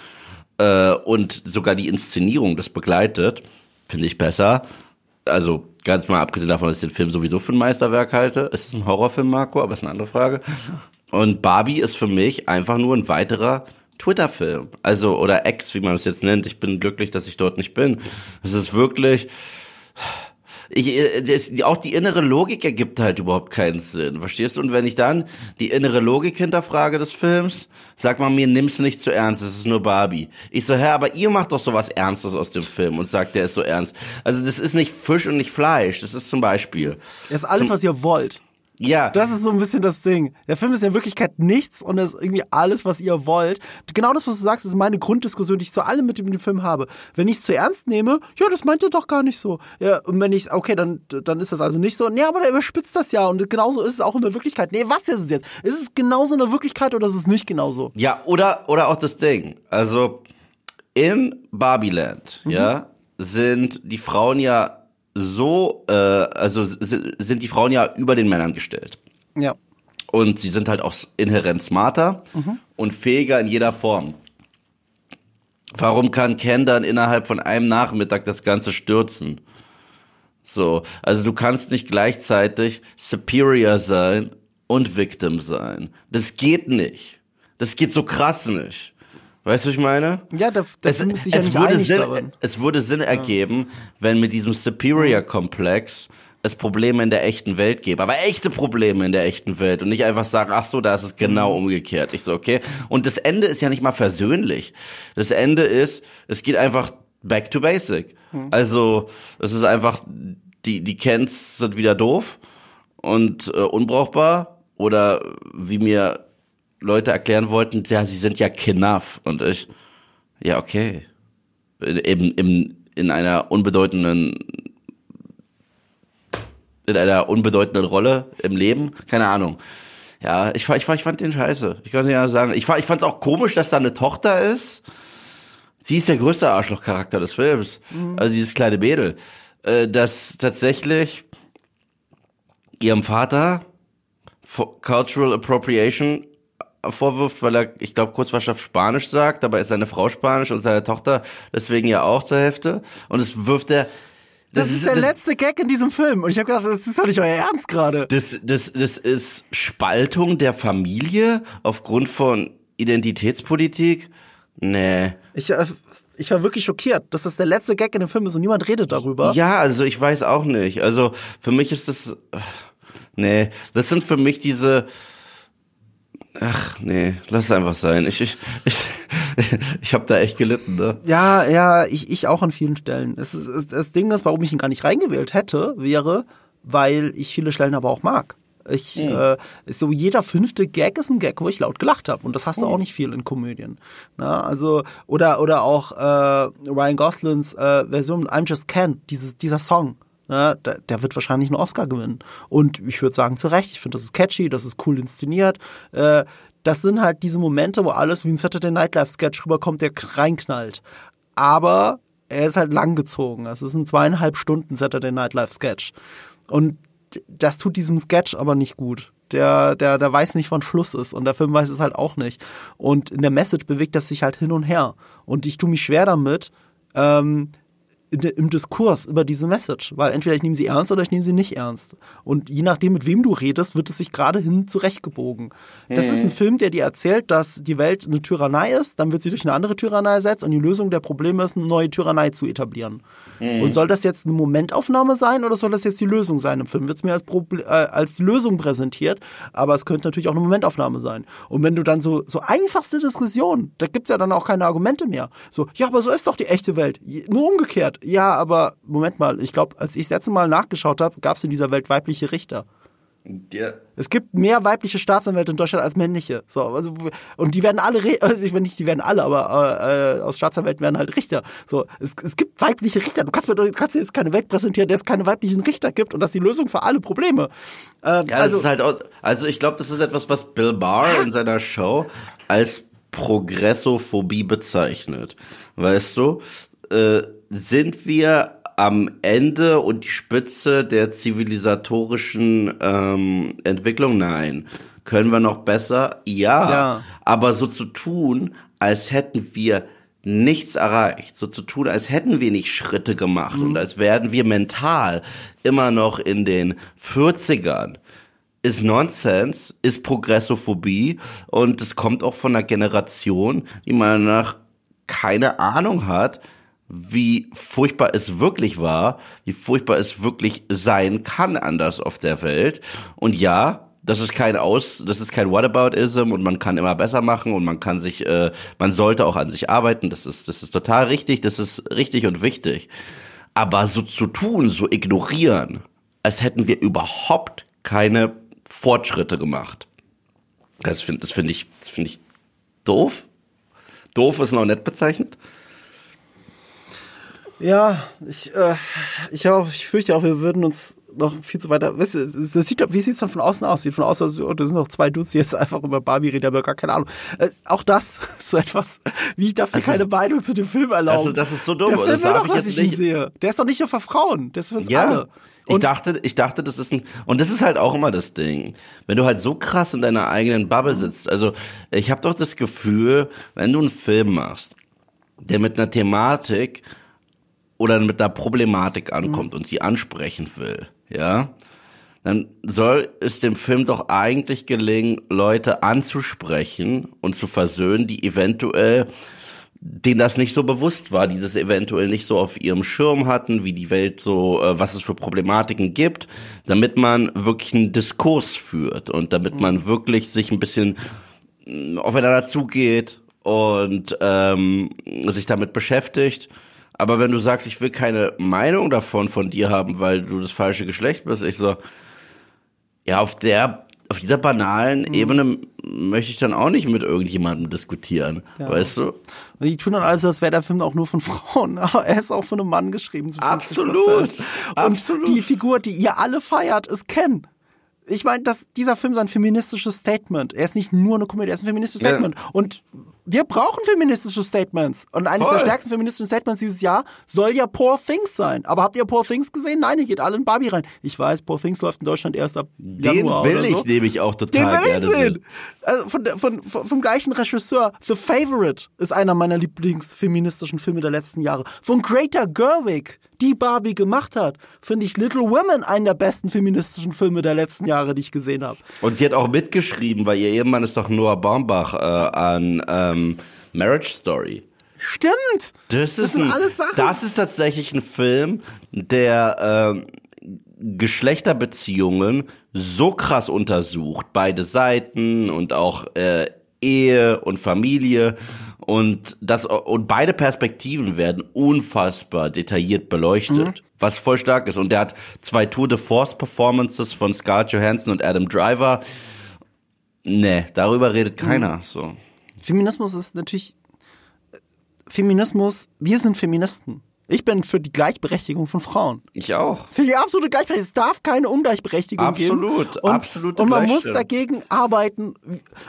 äh, und sogar die Inszenierung das begleitet, finde ich besser. Also Ganz mal abgesehen davon, dass ich den Film sowieso für ein Meisterwerk halte. Es ist ein Horrorfilm, Marco, aber ist eine andere Frage. Und Barbie ist für mich einfach nur ein weiterer Twitter-Film. Also, oder Ex, wie man es jetzt nennt. Ich bin glücklich, dass ich dort nicht bin. Es ist wirklich, ich, äh, das, auch die innere Logik ergibt halt überhaupt keinen Sinn, verstehst du? Und wenn ich dann die innere Logik hinterfrage des Films, sagt man mir, nimm's nicht zu ernst, es ist nur Barbie. Ich so, hä, aber ihr macht doch sowas Ernstes aus dem Film und sagt, der ist so ernst. Also das ist nicht Fisch und nicht Fleisch, das ist zum Beispiel. Das ist alles, was ihr wollt. Ja. Das ist so ein bisschen das Ding. Der Film ist in Wirklichkeit nichts und das ist irgendwie alles, was ihr wollt. Genau das, was du sagst, ist meine Grunddiskussion, die ich zu allem mit dem Film habe. Wenn ich es zu ernst nehme, ja, das meint ihr doch gar nicht so. Ja, und wenn ich, okay, dann, dann ist das also nicht so. Nee, aber der überspitzt das ja und genauso ist es auch in der Wirklichkeit. Nee, was ist es jetzt? Ist es genauso in der Wirklichkeit oder ist es nicht genauso? Ja, oder, oder auch das Ding. Also, in Barbieland, mhm. ja, sind die Frauen ja so, äh, also sind die Frauen ja über den Männern gestellt. Ja. Und sie sind halt auch inhärent smarter mhm. und fähiger in jeder Form. Warum kann Ken dann innerhalb von einem Nachmittag das Ganze stürzen? So, also du kannst nicht gleichzeitig Superior sein und Victim sein. Das geht nicht. Das geht so krass nicht. Weißt du, was ich meine? Ja, da, da es, sich ja nicht würde Sinn, darin. Es würde Sinn ja. ergeben, wenn mit diesem Superior-Komplex es Probleme in der echten Welt gäbe. Aber echte Probleme in der echten Welt. Und nicht einfach sagen, ach so, da ist es genau mhm. umgekehrt. Ich so, okay. Und das Ende ist ja nicht mal versöhnlich. Das Ende ist, es geht einfach back to basic. Mhm. Also, es ist einfach, die, die Kents sind wieder doof und äh, unbrauchbar oder wie mir Leute erklären wollten, ja, sie sind ja Knaff und ich, ja, okay. Eben im, in einer unbedeutenden in einer unbedeutenden Rolle im Leben, keine Ahnung. Ja, ich, ich, ich fand den scheiße. Ich kann nicht anders sagen. Ich, ich fand es auch komisch, dass da eine Tochter ist. Sie ist der größte Arschlochcharakter des Films. Mhm. Also dieses kleine Mädel. Äh, dass tatsächlich ihrem Vater Cultural Appropriation vorwirft, weil er, ich glaube, Kurzwaschhaft Spanisch sagt, dabei ist seine Frau Spanisch und seine Tochter deswegen ja auch zur Hälfte. Und es wirft er das, das ist der das, letzte Gag in diesem Film. Und ich habe gedacht, das ist doch nicht euer Ernst gerade. Das, das, das ist Spaltung der Familie aufgrund von Identitätspolitik. Nee. Ich, äh, ich war wirklich schockiert, dass das der letzte Gag in dem Film ist und niemand redet darüber. Ja, also ich weiß auch nicht. Also für mich ist das. Nee, das sind für mich diese Ach nee, lass es einfach sein. Ich, ich, ich, *laughs* ich habe da echt gelitten, ne? Ja, ja, ich, ich auch an vielen Stellen. Das, ist, das Ding ist, warum ich ihn gar nicht reingewählt hätte, wäre, weil ich viele Stellen aber auch mag. Ich, mhm. äh, so jeder fünfte Gag ist ein Gag, wo ich laut gelacht habe. Und das hast du mhm. auch nicht viel in Komödien. Na, also, oder, oder auch äh, Ryan Goslings äh, Version I'm Just Ken, dieses, dieser Song. Ne, der wird wahrscheinlich einen Oscar gewinnen. Und ich würde sagen, zu Recht. Ich finde, das ist catchy, das ist cool inszeniert. Äh, das sind halt diese Momente, wo alles wie ein Saturday Night Live Sketch rüberkommt, der reinknallt. Aber er ist halt langgezogen. Es ist ein zweieinhalb Stunden Saturday Night Live Sketch. Und das tut diesem Sketch aber nicht gut. Der, der, der weiß nicht, wann Schluss ist. Und der Film weiß es halt auch nicht. Und in der Message bewegt das sich halt hin und her. Und ich tue mich schwer damit, ähm, im Diskurs über diese Message, weil entweder ich nehme sie ernst oder ich nehme sie nicht ernst. Und je nachdem, mit wem du redest, wird es sich gerade hin zurechtgebogen. Das ist ein mhm. Film, der dir erzählt, dass die Welt eine Tyrannei ist, dann wird sie durch eine andere Tyrannei ersetzt und die Lösung der Probleme ist, eine neue Tyrannei zu etablieren. Mhm. Und soll das jetzt eine Momentaufnahme sein oder soll das jetzt die Lösung sein? Im Film wird es mir als, Proble äh, als Lösung präsentiert, aber es könnte natürlich auch eine Momentaufnahme sein. Und wenn du dann so, so einfachste Diskussionen, da gibt es ja dann auch keine Argumente mehr. So, ja, aber so ist doch die echte Welt. Nur umgekehrt ja, aber Moment mal, ich glaube, als ich das letzte Mal nachgeschaut habe, gab es in dieser Welt weibliche Richter. Ja. Es gibt mehr weibliche Staatsanwälte in Deutschland als männliche. So, also, und die werden alle, also ich meine nicht, die werden alle, aber äh, aus Staatsanwälten werden halt Richter. So, es, es gibt weibliche Richter. Du kannst mir doch kannst jetzt keine Welt präsentieren, der es keine weiblichen Richter gibt und das ist die Lösung für alle Probleme. Ähm, ja, also, ist halt auch, also ich glaube, das ist etwas, was Bill Barr in seiner Show als Progressophobie bezeichnet. Weißt du? Äh, sind wir am Ende und die Spitze der zivilisatorischen ähm, Entwicklung? Nein. Können wir noch besser? Ja. ja. Aber so zu tun, als hätten wir nichts erreicht, so zu tun, als hätten wir nicht Schritte gemacht mhm. und als wären wir mental immer noch in den 40ern, ist Nonsens, ist Progressophobie und es kommt auch von einer Generation, die meiner nach keine Ahnung hat, wie furchtbar es wirklich war, wie furchtbar es wirklich sein kann anders auf der Welt. Und ja, das ist kein Aus, das ist kein Whataboutism und man kann immer besser machen und man kann sich, äh, man sollte auch an sich arbeiten. Das ist, das ist total richtig, das ist richtig und wichtig. Aber so zu tun, so ignorieren, als hätten wir überhaupt keine Fortschritte gemacht. Das finde, das finde ich, das finde ich doof. Doof ist noch nett bezeichnet. Ja, ich, äh, ich, auch, ich fürchte auch, wir würden uns noch viel zu weiter. Weißt du, das sieht, wie sieht es dann von außen aus? Sieht von außen aus, oh, da sind noch zwei Dudes, die jetzt einfach über Barbie reden, aber gar keine Ahnung. Äh, auch das *laughs* ist so etwas, wie ich dafür also, keine Meinung zu dem Film erlauben. Also, das ist so dumm. Der Film das will doch, was ich nicht. sehe. Der ist doch nicht nur für Frauen, der ist für uns ja. alle. Und ich dachte, ich dachte, das ist ein, und das ist halt auch immer das Ding. Wenn du halt so krass in deiner eigenen Bubble sitzt, also ich habe doch das Gefühl, wenn du einen Film machst, der mit einer Thematik oder mit einer Problematik ankommt mhm. und sie ansprechen will, ja, dann soll es dem Film doch eigentlich gelingen, Leute anzusprechen und zu versöhnen, die eventuell denen das nicht so bewusst war, die das eventuell nicht so auf ihrem Schirm hatten, wie die Welt so, äh, was es für Problematiken gibt, damit man wirklich einen Diskurs führt und damit mhm. man wirklich sich ein bisschen mm, aufeinander zugeht und ähm, sich damit beschäftigt aber wenn du sagst, ich will keine Meinung davon von dir haben, weil du das falsche Geschlecht bist, ich so, Ja, auf der auf dieser banalen Mhm. Ebene möchte ich dann auch nicht mit irgendjemandem diskutieren, Ja. weißt du? Und die tun dann also, als wäre der Film auch nur von *laughs* Frauen, aber er ist auch von einem Mann geschrieben. Zu 50%. Absolut. Und Absolut. die Figur, die ihr alle feiert, ist Ken. Ich meine, dass dieser Film ist ein feministisches Statement. Er ist nicht nur eine Komödie, er ist ein feministisches Ja. Statement. Und wir brauchen feministische Statements. Und eines Voll. der stärksten feministischen Statements dieses Jahr soll ja Poor Things sein. Aber habt ihr Poor Things gesehen? Nein, ihr geht alle in Barbie rein. Ich weiß, Poor Things läuft in Deutschland erst ab Den Januar will oder ich so. nämlich auch Den total will ich sehen. Also von, von, von, vom gleichen Regisseur. The Favorite ist einer meiner Lieblingsfeministischen Filme der letzten Jahre. Von Greta Gerwig, die Barbie gemacht hat, finde ich Little Women einen der besten feministischen Filme der letzten Jahre, die ich gesehen habe. Und sie hat auch mitgeschrieben, weil ihr Ehemann ist doch Noah Baumbach äh, an ähm, Marriage Story. Stimmt. Das, ist sind ein, alles Sachen. Das ist tatsächlich ein Film, der ähm, Geschlechterbeziehungen so krass untersucht, beide Seiten und auch äh, Ehe und Familie und das und beide Perspektiven werden unfassbar detailliert beleuchtet, was voll stark ist. Und der hat zwei Tour de Force Performances von Scarlett Johansson und Adam Driver. Nee, darüber redet keiner. So. Feminismus ist natürlich. Feminismus, wir sind Feministen. Ich bin für die Gleichberechtigung von Frauen. Ich auch. Für die absolute Gleichberechtigung. Es darf keine Ungleichberechtigung Absolut, geben. Und, absolute Und man muss dagegen arbeiten.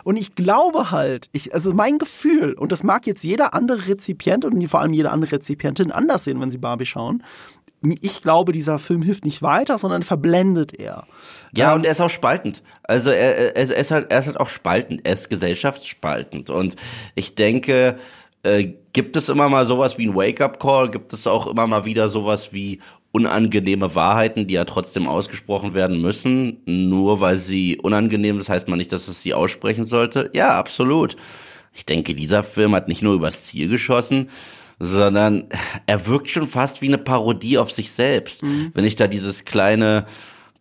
Und ich glaube halt, ich, also mein Gefühl, und das mag jetzt jeder andere Rezipient und vor allem jede andere Rezipientin anders sehen, wenn sie Barbie schauen. Ich glaube, dieser Film hilft nicht weiter, sondern verblendet er. Ja, und er ist auch spaltend. Also er, er, er, ist halt, er ist halt auch spaltend. Er ist gesellschaftsspaltend. Und ich denke, äh, gibt es immer mal sowas wie ein Wake-up-Call? Gibt es auch immer mal wieder sowas wie unangenehme Wahrheiten, die ja trotzdem ausgesprochen werden müssen, nur weil sie unangenehm, das heißt man nicht, dass es sie aussprechen sollte? Ja, absolut. Ich denke, dieser Film hat nicht nur übers Ziel geschossen, sondern er wirkt schon fast wie eine Parodie auf sich selbst. Wenn ich da dieses kleine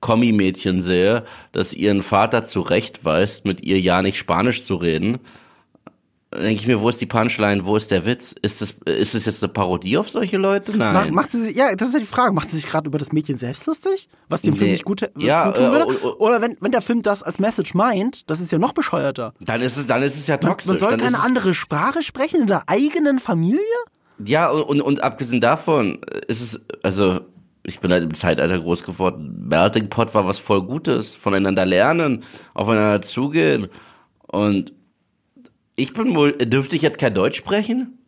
Kommi-Mädchen sehe, das ihren Vater zurechtweist, mit ihr ja nicht Spanisch zu reden, denke ich mir, wo ist die Punchline, wo ist der Witz? Ist es ist es jetzt eine Parodie auf solche Leute? Nein. Macht, macht sie sich, ja, das ist ja die Frage. Macht sie sich gerade über das Mädchen selbst lustig? Was dem Film Nee. nicht gut, Ja, gut tun äh, würde? oh. Oder wenn, wenn der Film das als Message meint, das ist ja noch bescheuerter. dann ist es dann ist es ja Man, toxisch. man soll dann keine andere Sprache sprechen in der eigenen Familie? Ja, und, und abgesehen davon ist es, also ich bin halt im Zeitalter groß geworden. Melting Pot war was voll Gutes. Voneinander lernen, aufeinander zugehen. Und ich bin wohl, dürfte ich jetzt kein Deutsch sprechen?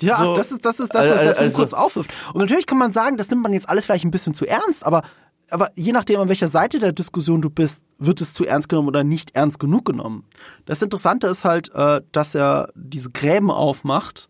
Ja, So, das ist das, ist das was der äh, Film also- kurz aufwirft. Und natürlich kann man sagen, das nimmt man jetzt alles vielleicht ein bisschen zu ernst, aber, aber je nachdem, an welcher Seite der Diskussion du bist, wird es zu ernst genommen oder nicht ernst genug genommen. Das Interessante ist halt, äh, dass er diese Gräben aufmacht.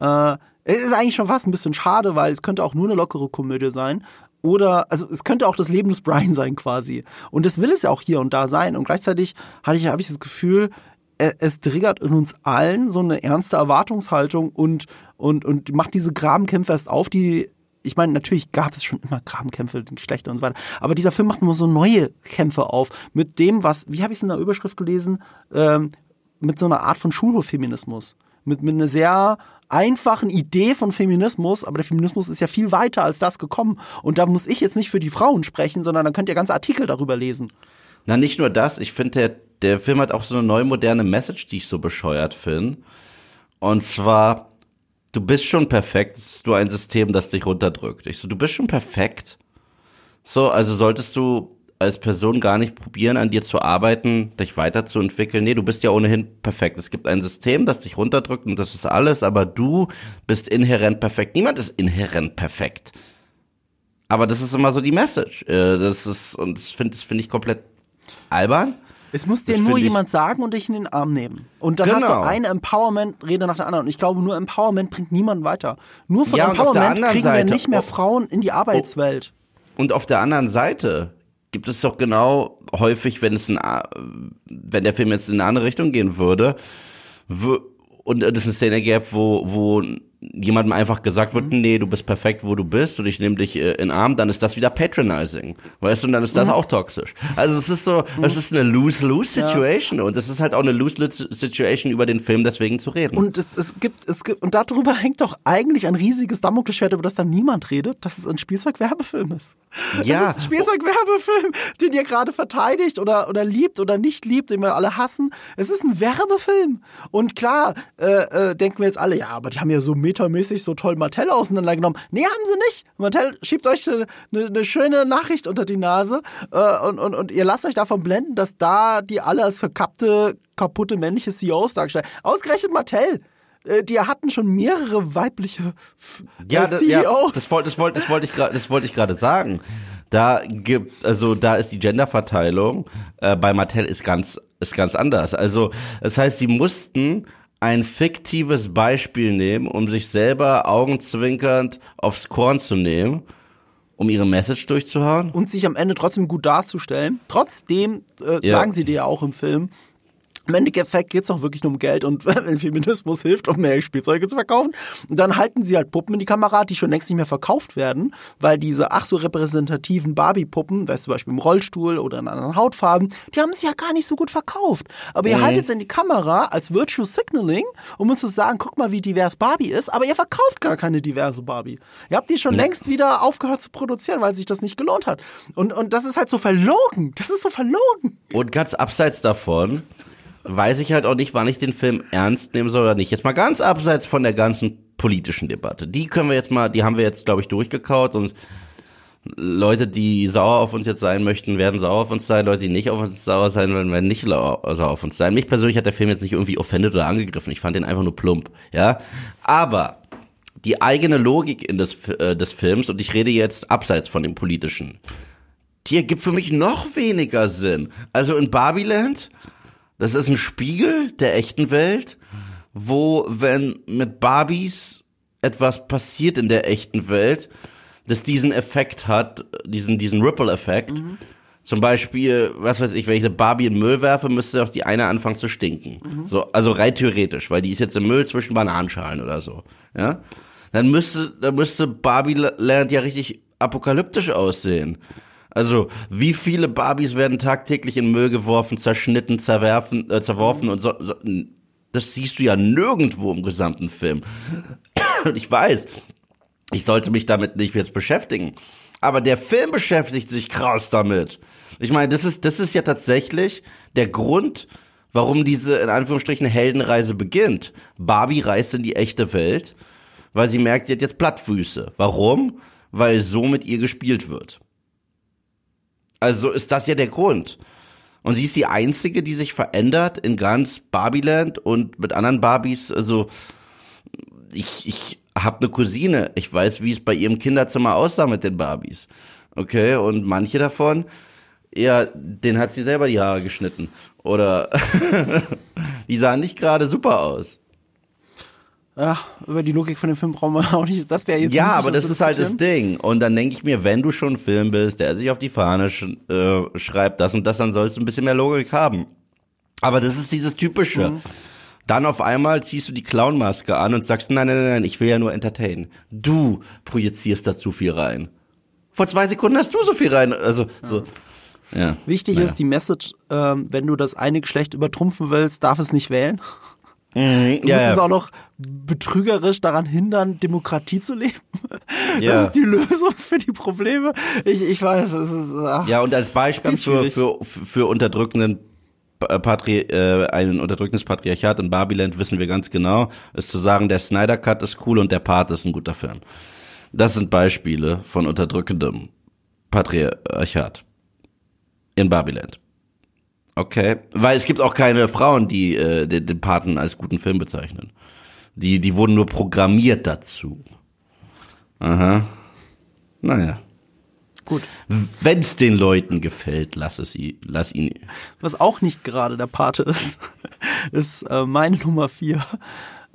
Äh, es ist eigentlich schon fast ein bisschen schade, weil es könnte auch nur eine lockere Komödie sein. Oder, also es könnte auch das Leben des Brian *laughs* sein quasi. Und das will es ja auch hier und da sein. Und gleichzeitig ich, habe ich das Gefühl, äh, es triggert in uns allen so eine ernste Erwartungshaltung und, und, und macht diese Grabenkämpfe erst auf, die, ich meine, natürlich gab es schon immer Grabenkämpfe, Geschlechter und so weiter, aber dieser Film macht nur so neue Kämpfe auf mit dem, was, wie habe ich es in der Überschrift gelesen, ähm, mit so einer Art von Schulhoffeminismus. Mit, mit einer sehr einfachen Idee von Feminismus, aber der Feminismus ist ja viel weiter als das gekommen. Und da muss ich jetzt nicht für die Frauen sprechen, sondern dann könnt ihr ganze Artikel darüber lesen. Na, nicht nur das. Ich finde, der, der Film hat auch so eine neue moderne Message, die ich so bescheuert finde. Und zwar, du bist schon perfekt. Es ist nur ein System, das dich runterdrückt. Ich so, du bist schon perfekt. So, also solltest du als Person gar nicht probieren, an dir zu arbeiten, dich weiterzuentwickeln. Nee, du bist ja ohnehin perfekt. Es gibt ein System, das dich runterdrückt und das ist alles, aber du bist inhärent perfekt. Niemand ist inhärent perfekt. Aber das ist immer so die Message. Äh, Das ist, und das finde das finde ich komplett albern. Es muss dir Das nur find jemand sagen und dich in den Arm nehmen. Und dann hast Genau. du eine Empowerment-Rede nach der anderen. Und ich glaube, nur Empowerment bringt niemanden weiter. Nur von Ja, Empowerment kriegen wir Seite- nicht mehr. Frauen in die Arbeitswelt. Und auf der anderen Seite gibt es doch genau häufig, wenn es ein, wenn der Film jetzt in eine andere Richtung gehen würde, wü- und es eine Szene gäbe, wo, wo jemandem einfach gesagt wird, nee, du bist perfekt, wo du bist und ich nehme dich äh, in Arm, dann ist das wieder patronizing. Weißt du, und dann ist das auch toxisch. Also es ist so, es ist eine lose-lose-Situation und es ist halt auch eine lose-lose-Situation über den Film deswegen zu reden. Und es, es gibt, es gibt, und darüber *laughs* hängt doch eigentlich ein riesiges Damoklesschwert, über das dann niemand redet, dass es ein Spielzeugwerbefilm ist. Ja. Es ist ein Spielzeugwerbefilm, den ihr gerade verteidigt oder, oder liebt oder nicht liebt, den wir alle hassen. Es ist ein Werbefilm. Und klar, äh, äh, denken wir jetzt alle, ja, aber die haben ja so metamäßig so toll Mattel auseinandergenommen. Nee, haben sie nicht. Mattel schiebt euch eine, eine, schöne Nachricht unter die Nase äh, und, und, und ihr lasst euch davon blenden, dass da die alle als verkappte, kaputte männliche CEOs dargestellt. Ausgerechnet Mattel. Äh, Die hatten schon mehrere weibliche Ja, äh, das, CEOs. ja, das wollte das wollte das wollte ich gerade das wollte ich gerade sagen. Da gibt also da ist die Genderverteilung äh, bei Mattel ist ganz ist ganz anders. Also das heißt, sie mussten ein fiktives Beispiel nehmen, um sich selber augenzwinkernd aufs Korn zu nehmen, um ihre Message durchzuhauen. und sich am Ende trotzdem gut darzustellen. Trotzdem äh, Ja. sagen sie dir ja auch im Film, im Endeffekt geht es doch wirklich nur um Geld und *laughs* wenn Feminismus hilft, um mehr Spielzeuge zu verkaufen. Und dann halten sie halt Puppen in die Kamera, die schon längst nicht mehr verkauft werden, weil diese ach so repräsentativen Barbie-Puppen, weißt du, zum Beispiel im Rollstuhl oder in anderen Hautfarben, die haben sich ja gar nicht so gut verkauft. Aber ihr haltet es in die Kamera als Virtue Signaling, um uns zu sagen, guck mal, wie divers Barbie ist, aber ihr verkauft gar keine diverse Barbie. Ihr habt die schon längst wieder aufgehört zu produzieren, weil sich das nicht gelohnt hat. Und, und das ist halt so verlogen. Das ist so verlogen. Und ganz abseits davon weiß ich halt auch nicht, wann ich den Film ernst nehmen soll oder nicht. Jetzt mal ganz abseits von der ganzen politischen Debatte. Die können wir jetzt mal, die haben wir jetzt, glaube ich, durchgekaut und Leute, die sauer auf uns jetzt sein möchten, werden sauer auf uns sein. Leute, die nicht auf uns sauer sein werden, werden nicht sauer auf uns sein. Mich persönlich hat der Film jetzt nicht irgendwie offendet oder angegriffen. Ich fand den einfach nur plump, ja. Aber die eigene Logik in des, äh, des Films, und ich rede jetzt abseits von dem politischen, die ergibt für mich noch weniger Sinn. Also in Barbieland, das ist ein Spiegel der echten Welt, wo, wenn mit Barbies etwas passiert in der echten Welt, das diesen Effekt hat, diesen, diesen Ripple-Effekt. Zum Beispiel, was weiß ich, wenn ich eine Barbie in Müll werfe, müsste auch die eine anfangen zu stinken. So, also rein theoretisch, weil die ist jetzt im Müll zwischen Bananenschalen oder so. Ja? Dann müsste, dann müsste Barbie Land ja richtig apokalyptisch aussehen. Also, wie viele Barbies werden tagtäglich in Müll geworfen, zerschnitten, zerwerfen, äh, zerworfen und so, so. Das siehst du ja nirgendwo im gesamten Film. Und ich weiß, ich sollte mich damit nicht jetzt beschäftigen. Aber der Film beschäftigt sich krass damit. Ich meine, das ist, das ist ja tatsächlich der Grund, warum diese, in Anführungsstrichen, Heldenreise beginnt. Barbie reist in die echte Welt, weil sie merkt, sie hat jetzt Plattfüße. Warum? Weil so mit ihr gespielt wird. Also ist das ja der Grund. Und sie ist die einzige, die sich verändert in ganz Barbieland und mit anderen Barbies, also ich, ich habe eine Cousine, ich weiß, wie es bei ihrem Kinderzimmer aussah mit den Barbies. Okay, und manche davon, ja, den hat sie selber die Haare geschnitten. Oder *laughs* die sahen nicht gerade super aus. Ja, über die Logik von dem Film brauchen wir *laughs* auch nicht. Das wäre jetzt Ja, aber das ist halt das. Ding. Und dann denke ich mir, wenn du schon ein Film bist, der sich auf die Fahne sch äh, schreibt, das und das, dann sollst du ein bisschen mehr Logik haben. Aber das ist dieses Typische. Mhm. Dann auf einmal ziehst du die Clownmaske an und sagst, nein, nein, nein, nein, ich will ja nur entertainen. Du projizierst da zu viel rein. Vor zwei Sekunden hast du so viel rein. Also, so. Ja. Wichtig Naja. ist die Message, ähm, wenn du das eine Geschlecht übertrumpfen willst, darf es nicht wählen. Du Mhm, ja, musst es auch noch betrügerisch daran hindern, Demokratie zu leben. Ja. Das ist die Lösung für die Probleme. Ich, ich weiß, es ist. Ach. Ja, und als Beispiel für, für, für unterdrückenden äh, Patri äh, ein unterdrückendes Patriarchat in Babyland wissen wir ganz genau, ist zu sagen, der Snyder Cut ist cool und der Part ist ein guter Film. Das sind Beispiele von unterdrückendem Patriarchat in Babyland. Okay, weil es gibt auch keine Frauen, die äh, den, den Paten als guten Film bezeichnen. Die, die wurden nur programmiert dazu. Aha. Naja. Gut. Wenn's den Leuten gefällt, lass es sie, lass ihn. Was auch nicht gerade der Pate ist, *laughs* ist äh, meine Nummer vier.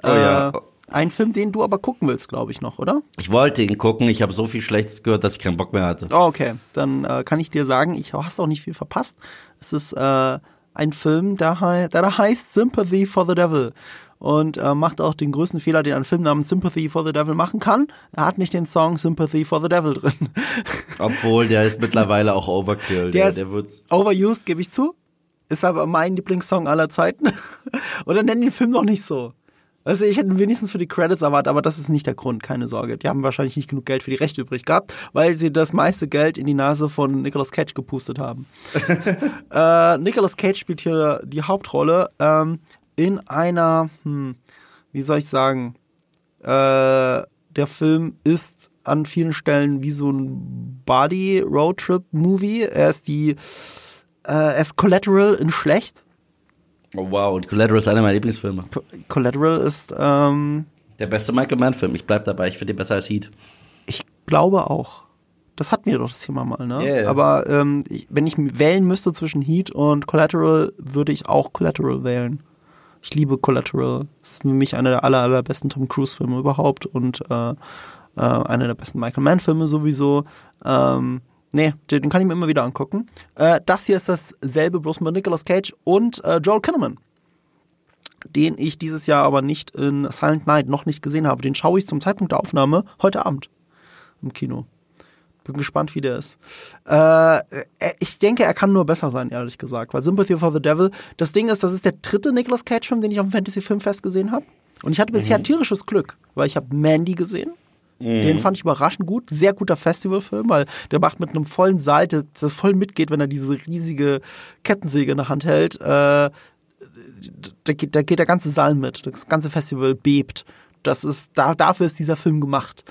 Oh ja. Ein Film, den du aber gucken willst, glaube ich noch, oder? Ich wollte ihn gucken, ich habe so viel Schlechtes gehört, dass ich keinen Bock mehr hatte. Oh, okay. Dann äh, kann ich dir sagen, ich hast auch nicht viel verpasst. Es ist äh, ein Film, der, hei der heißt Sympathy for the Devil. und äh, macht auch den größten Fehler, den ein Film namens Sympathy for the Devil machen kann. Er hat nicht den Song Sympathy for the Devil drin. *laughs* Obwohl, der ist mittlerweile auch Overkill. Der, Der, ist der wird overused, gebe ich zu. Ist aber mein Lieblingssong aller Zeiten. *laughs* Oder nennen den Film noch nicht so. Also ich hätte wenigstens für die Credits erwartet, aber das ist nicht der Grund, keine Sorge. Die haben wahrscheinlich nicht genug Geld für die Rechte übrig gehabt, weil sie das meiste Geld in die Nase von Nicolas Cage gepustet haben. *laughs* äh, Nicolas Cage spielt hier die Hauptrolle ähm, in einer, hm, wie soll ich sagen, äh, der Film ist an vielen Stellen wie so ein Body-Roadtrip-Movie. Er ist die, äh, er ist Collateral in schlecht. Oh, wow, und Collateral ist einer meiner Lieblingsfilme. Collateral ist, ähm, Der beste Michael Mann-Film. Ich bleib dabei, ich finde den besser als Heat. ich glaube auch. Das hatten wir doch das Thema mal, ne? Yeah. Aber ähm, ich, wenn ich wählen müsste zwischen Heat und Collateral, würde ich auch Collateral wählen. Ich liebe Collateral. Das ist für mich einer der aller, allerbesten Tom Cruise-Filme überhaupt und äh, äh, einer der besten Michael Mann-Filme sowieso. Ähm, nee, den kann ich mir immer wieder angucken. Äh, das hier ist dasselbe, bloß mit Nicolas Cage und äh, Joel Kinnaman den ich dieses Jahr aber nicht in Silent Night noch nicht gesehen habe. Den schaue ich zum Zeitpunkt der Aufnahme heute Abend im Kino. Bin gespannt, wie der ist. Äh, äh, ich denke, er kann nur besser sein, ehrlich gesagt. Weil Sympathy for the Devil, das Ding ist, das ist der dritte Nicolas Cage-Film, den ich auf dem Fantasy-Filmfest gesehen habe. Und ich hatte bisher tierisches Glück, weil ich habe Mandy gesehen. Den fand ich überraschend gut. Sehr guter Festivalfilm, weil der macht mit einem vollen Saal, das das voll mitgeht, wenn er diese riesige Kettensäge in der Hand hält. Äh, da geht, da geht der ganze Saal mit, das ganze Festival bebt. Das ist, da, dafür ist dieser Film gemacht.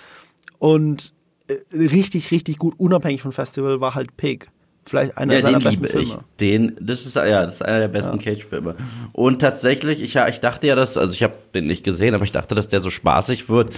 Und äh, richtig, richtig gut, unabhängig vom Festival, war halt Pig. Vielleicht einer Ja, seiner besten liebe ich. Filme. Den, das ist ja, das ist einer der besten Cage-Filme. Und tatsächlich, ich, ja, ich dachte ja, dass, also ich habe den nicht gesehen, aber ich dachte, dass der so spaßig wird,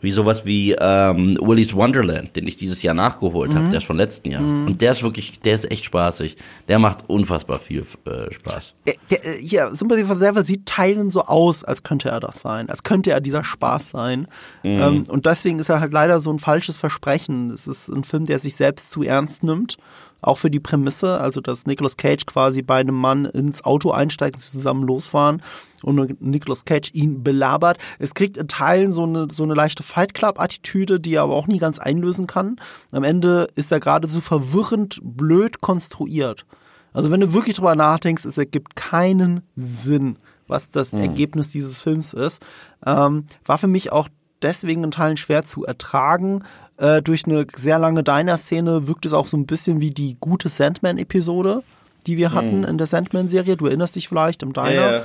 wie sowas wie ähm, Willy's Wonderland, den ich dieses Jahr nachgeholt habe, der ist von letzten Jahr. Und der ist wirklich, der ist echt spaßig. Der macht unfassbar viel äh, Spaß. Äh, der, äh, hier, Sympathy for the Devil sieht Teilen so aus, als könnte er das sein, als könnte er dieser Spaß sein. Ähm, und deswegen ist er halt leider so ein falsches Versprechen. Es ist ein Film, der sich selbst zu ernst nimmt. Auch für die Prämisse, also dass Nicolas Cage quasi bei einem Mann ins Auto einsteigt und sie zusammen losfahren und Nicolas Cage ihn belabert. Es kriegt in Teilen so eine, so eine leichte Fight Club-Attitüde, die er aber auch nie ganz einlösen kann. Am Ende ist er geradezu verwirrend blöd konstruiert. Also wenn du wirklich drüber nachdenkst, es ergibt keinen Sinn, was das Ergebnis dieses Films ist. Ähm, war für mich auch deswegen in Teilen schwer zu ertragen. Äh, durch eine sehr lange Diner-Szene wirkt es auch so ein bisschen wie die gute Sandman-Episode, die wir hatten in der Sandman-Serie. Du erinnerst dich vielleicht im Diner.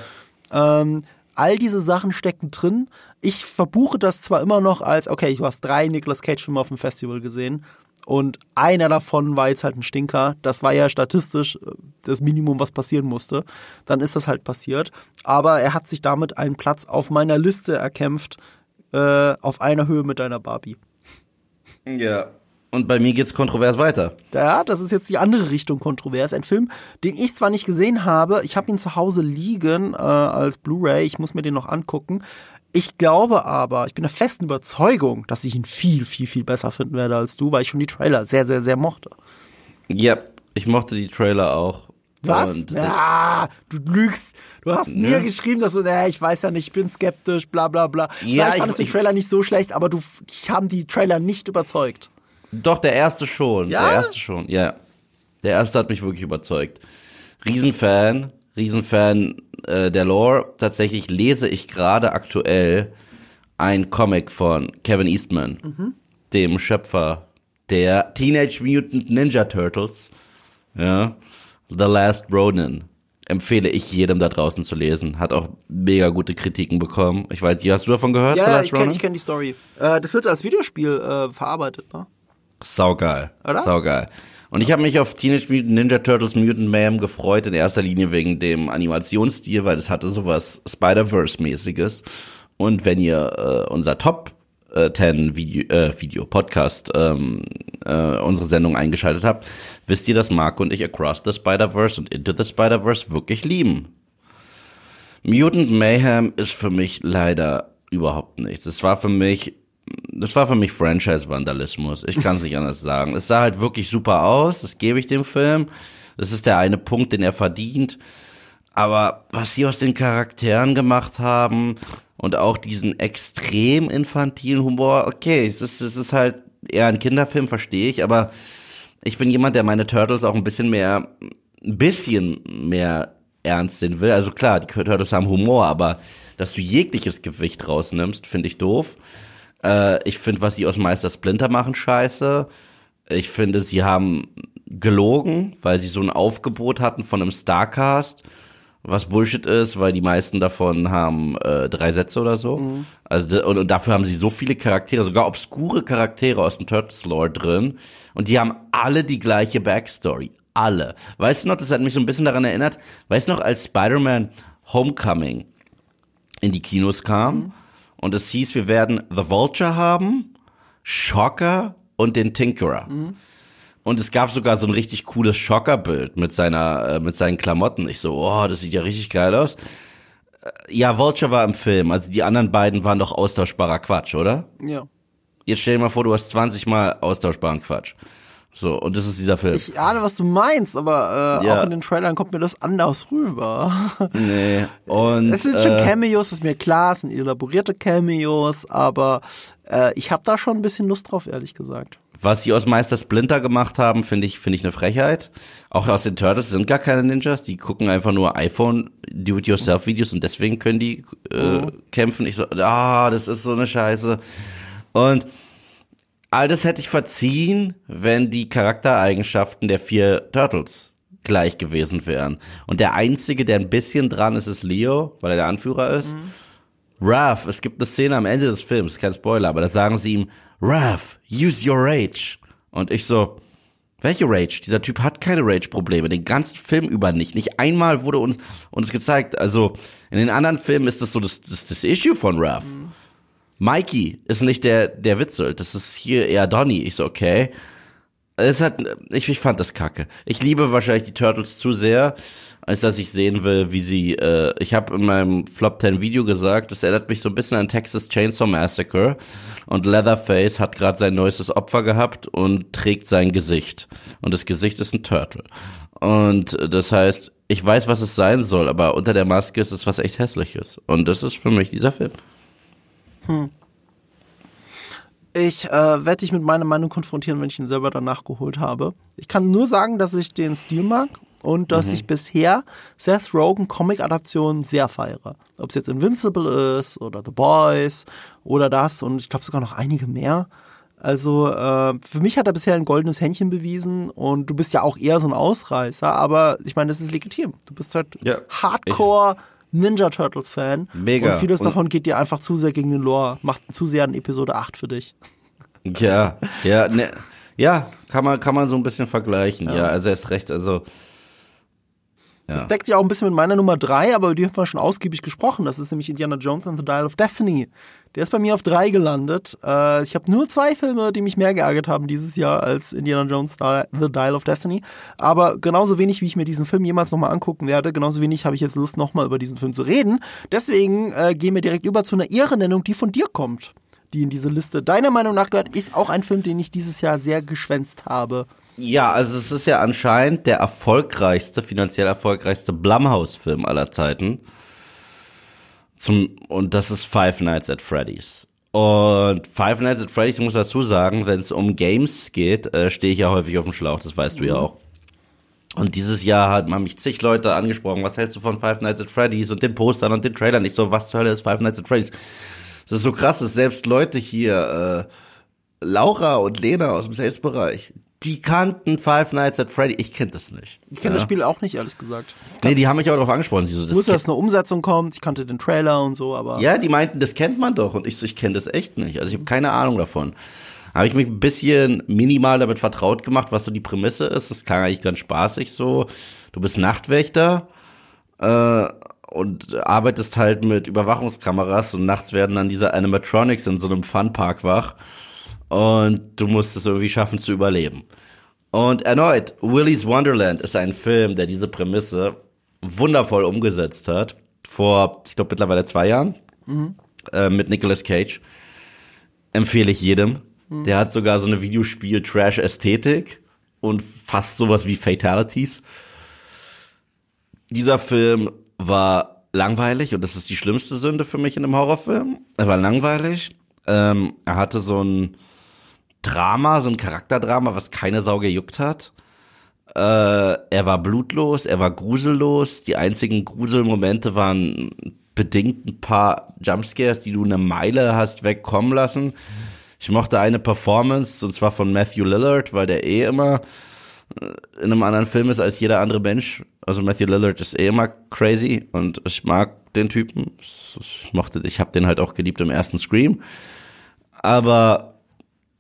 Ähm, all diese Sachen stecken drin. Ich verbuche das zwar immer noch als, okay, du hast drei Nicolas Cage-Filme auf dem Festival gesehen und einer davon war jetzt halt ein Stinker. Das war ja statistisch äh, das Minimum, was passieren musste. Dann ist das halt passiert. Aber er hat sich damit einen Platz auf meiner Liste erkämpft, äh, auf einer Höhe mit deiner Barbie. Ja. Und bei mir geht's kontrovers weiter. Ja, das ist jetzt die andere Richtung kontrovers. Ein Film, den ich zwar nicht gesehen habe, ich habe ihn zu Hause liegen äh, als Blu-ray, ich muss mir den noch angucken. Ich glaube aber, ich bin der festen Überzeugung, dass ich ihn viel, viel, viel besser finden werde als du, weil ich schon die Trailer sehr, sehr, sehr mochte. Ja, ich mochte die Trailer auch. Was? Und, äh, ja, du lügst. Du hast mir Ja. geschrieben, dass du, nee, ich weiß ja nicht, ich bin skeptisch, bla bla bla. Ja, Vielleicht fandest ich- du die Trailer nicht so schlecht, aber du, dich haben die Trailer nicht überzeugt. Doch, der erste schon. Ja? Der erste schon, ja. Der erste hat mich wirklich überzeugt. Riesenfan, Riesenfan äh, der Lore. Tatsächlich lese ich gerade aktuell ein Comic von Kevin Eastman, dem Schöpfer der Teenage Mutant Ninja Turtles. Ja. The Last Ronin. Empfehle ich jedem da draußen zu lesen. Hat auch mega gute Kritiken bekommen. Ich weiß hast du davon gehört? Ja, ich kenne kenn die Story. Äh, das wird als Videospiel äh, verarbeitet, ne? Saugeil. Oder? Saugeil. Und ich habe mich auf Teenage Mutant Ninja Turtles Mutant Mayhem gefreut, in erster Linie wegen dem Animationsstil, weil es hatte sowas Spider-Verse-mäßiges. Und wenn ihr äh, unser Top äh, 10 Video, äh, Video Podcast, ähm, äh, unsere Sendung eingeschaltet habt, wisst ihr, dass Marco und ich Across the Spider-Verse und Into the Spider-Verse wirklich lieben. Mutant Mayhem ist für mich leider überhaupt nichts. Es war für mich, das war für mich Franchise-Vandalismus. Ich kann es nicht anders sagen. Es sah halt wirklich super aus, das gebe ich dem Film. Das ist der eine Punkt, den er verdient. Aber was sie aus den Charakteren gemacht haben und auch diesen extrem infantilen Humor, okay, es ist, es ist halt eher ein Kinderfilm, verstehe ich, aber ich bin jemand, der meine Turtles auch ein bisschen mehr, ein bisschen mehr ernst sehen will. Also klar, die Turtles haben Humor, aber dass du jegliches Gewicht rausnimmst, finde ich doof. Äh, ich finde, was sie aus Meister Splinter machen, scheiße. Ich finde, sie haben gelogen, weil sie so ein Aufgebot hatten von einem Starcast, was Bullshit ist, weil die meisten davon haben äh, drei Sätze oder so. Mhm. Also und, und dafür haben sie so viele Charaktere, sogar obskure Charaktere aus dem Turtles Lore drin. Und die haben alle die gleiche Backstory. Alle. Weißt du noch, das hat mich so ein bisschen daran erinnert, weißt du noch, als Spider-Man Homecoming in die Kinos kam mhm. und es hieß, wir werden The Vulture haben, Shocker und den Tinkerer. Mhm. Und es gab sogar so ein richtig cooles Schockerbild mit seiner, äh, mit seinen Klamotten. Ich so, oh, das sieht ja richtig geil aus. Äh, ja, Vulture war im Film. Also die anderen beiden waren doch austauschbarer Quatsch, oder? Ja. Jetzt stell dir mal vor, du hast 20 Mal austauschbaren Quatsch. So, und das ist dieser Film. Ich ahne, was du meinst, aber äh, ja. auch in den Trailern kommt mir das anders rüber. *laughs* Nee, und. Es sind schon äh, Cameos, ist mir klar, es sind elaborierte Cameos, aber äh, ich habe da schon ein bisschen Lust drauf, ehrlich gesagt. Was sie aus Meister Splinter gemacht haben, finde ich, finde ich eine Frechheit. Auch aus den Turtles sind gar keine Ninjas, die gucken einfach nur iPhone Do-it-yourself-Videos und deswegen können die äh, oh. kämpfen. Ich so, ah, das ist so eine Scheiße. Und all das hätte ich verziehen, wenn die Charaktereigenschaften der vier Turtles gleich gewesen wären. Und der einzige, der ein bisschen dran ist, ist Leo, weil er der Anführer ist. Mhm. Raph, es gibt eine Szene am Ende des Films, kein Spoiler, aber da sagen sie ihm, Raph, use your rage. Und ich so, welche Rage? Dieser Typ hat keine Rage-Probleme, den ganzen Film über nicht. Nicht einmal wurde uns, uns gezeigt. Also in den anderen Filmen ist das so das, das, das Issue von Raph. Mhm. Mikey ist nicht der, der Witzel, das ist hier eher Donny. Ich so, okay. Es hat, ich, ich fand das kacke. Ich liebe wahrscheinlich die Turtles zu sehr als dass ich sehen will, wie sie, äh, ich habe in meinem Flop 10 Video gesagt, das erinnert mich so ein bisschen an Texas Chainsaw Massacre und Leatherface hat gerade sein neuestes Opfer gehabt und trägt sein Gesicht und das Gesicht ist ein Turtle. Und das heißt, ich weiß, was es sein soll, aber unter der Maske ist es was echt hässliches und das ist für mich dieser Film. Hm. Ich äh, werde dich mit meiner Meinung konfrontieren, wenn ich ihn selber danach geholt habe. Ich kann nur sagen, dass ich den Stil mag und dass mhm. ich bisher Seth Rogen Comic-Adaptionen sehr feiere. Ob es jetzt Invincible ist oder The Boys oder das und ich glaube sogar noch einige mehr. Also äh, für mich hat er bisher ein goldenes Händchen bewiesen und du bist ja auch eher so ein Ausreißer, aber ich meine, das ist legitim. Du bist halt ja, Hardcore Ninja Turtles Fan. Mega. Und vieles und davon geht dir einfach zu sehr gegen den Lore, macht zu sehr in Episode 8 für dich. Ja, ja, ne, ja, kann man, kann man so ein bisschen vergleichen. Ja, ja also er ist recht, also das ja. deckt sich auch ein bisschen mit meiner Nummer drei, aber über die haben wir schon ausgiebig gesprochen. Das ist nämlich Indiana Jones and the Dial of Destiny. Der ist bei mir auf drei gelandet. Äh, ich habe nur zwei Filme, die mich mehr geärgert haben dieses Jahr als Indiana Jones The Dial of Destiny. Aber genauso wenig, wie ich mir diesen Film jemals nochmal angucken werde, genauso wenig habe ich jetzt Lust, nochmal über diesen Film zu reden. Deswegen äh, gehen wir direkt über zu einer Ehrennennung, die von dir kommt. Die in diese Liste deiner Meinung nach gehört, ist auch ein Film, den ich dieses Jahr sehr geschwänzt habe. Ja, also es ist ja anscheinend der erfolgreichste, finanziell erfolgreichste Blumhouse-Film aller Zeiten. Zum, und das ist Five Nights at Freddy's. Und Five Nights at Freddy's, ich muss dazu sagen, wenn es um Games geht, äh, stehe ich ja häufig auf dem Schlauch, das weißt mhm. du ja mhm. auch. Und dieses Jahr hat man mich zig Leute angesprochen, was hältst du von Five Nights at Freddy's und den Postern und den Trailern? Ich so, was zur Hölle ist Five Nights at Freddy's? Das ist so krass, dass selbst Leute hier, äh, Laura und Lena aus dem Sales-Bereich, die kannten Five Nights at Freddy. Ich kenne das nicht. Ich kenne ja. das Spiel auch nicht, ehrlich gesagt. Nee, die haben mich aber darauf angesprochen. Sie so, ich wusste, dass eine Umsetzung kommt. Ich kannte den Trailer und so, aber. Ja, die meinten, das kennt man doch. Und ich so, ich kenne das echt nicht. Also ich habe keine Ahnung davon. Habe ich mich ein bisschen minimal damit vertraut gemacht, was so die Prämisse ist. Das klang eigentlich ganz spaßig so. Du bist Nachtwächter äh, und arbeitest halt mit Überwachungskameras und nachts werden dann diese Animatronics in so einem Funpark wach und du musst es irgendwie schaffen zu überleben. Und erneut, Willy's Wonderland ist ein Film, der diese Prämisse wundervoll umgesetzt hat. Vor, ich glaube, mittlerweile zwei Jahren. Mhm. Äh, mit Nicolas Cage. Empfehle ich jedem. Mhm. Der hat sogar so eine Videospiel-Trash-Ästhetik und fast sowas wie Fatalities. Dieser Film war langweilig und das ist die schlimmste Sünde für mich in einem Horrorfilm. Er war langweilig. Ähm, er hatte so ein Drama, so ein Charakterdrama, was keine Sau gejuckt hat. Äh, er war blutlos, er war grusellos. Die einzigen Gruselmomente waren bedingt ein paar Jumpscares, die du eine Meile hast wegkommen lassen. Ich mochte eine Performance, und zwar von Matthew Lillard, weil der eh immer äh, in einem anderen Film ist als jeder andere Mensch. Also Matthew Lillard ist eh immer crazy und ich mag den Typen. Ich mochte, ich habe den halt auch geliebt im ersten Scream. Aber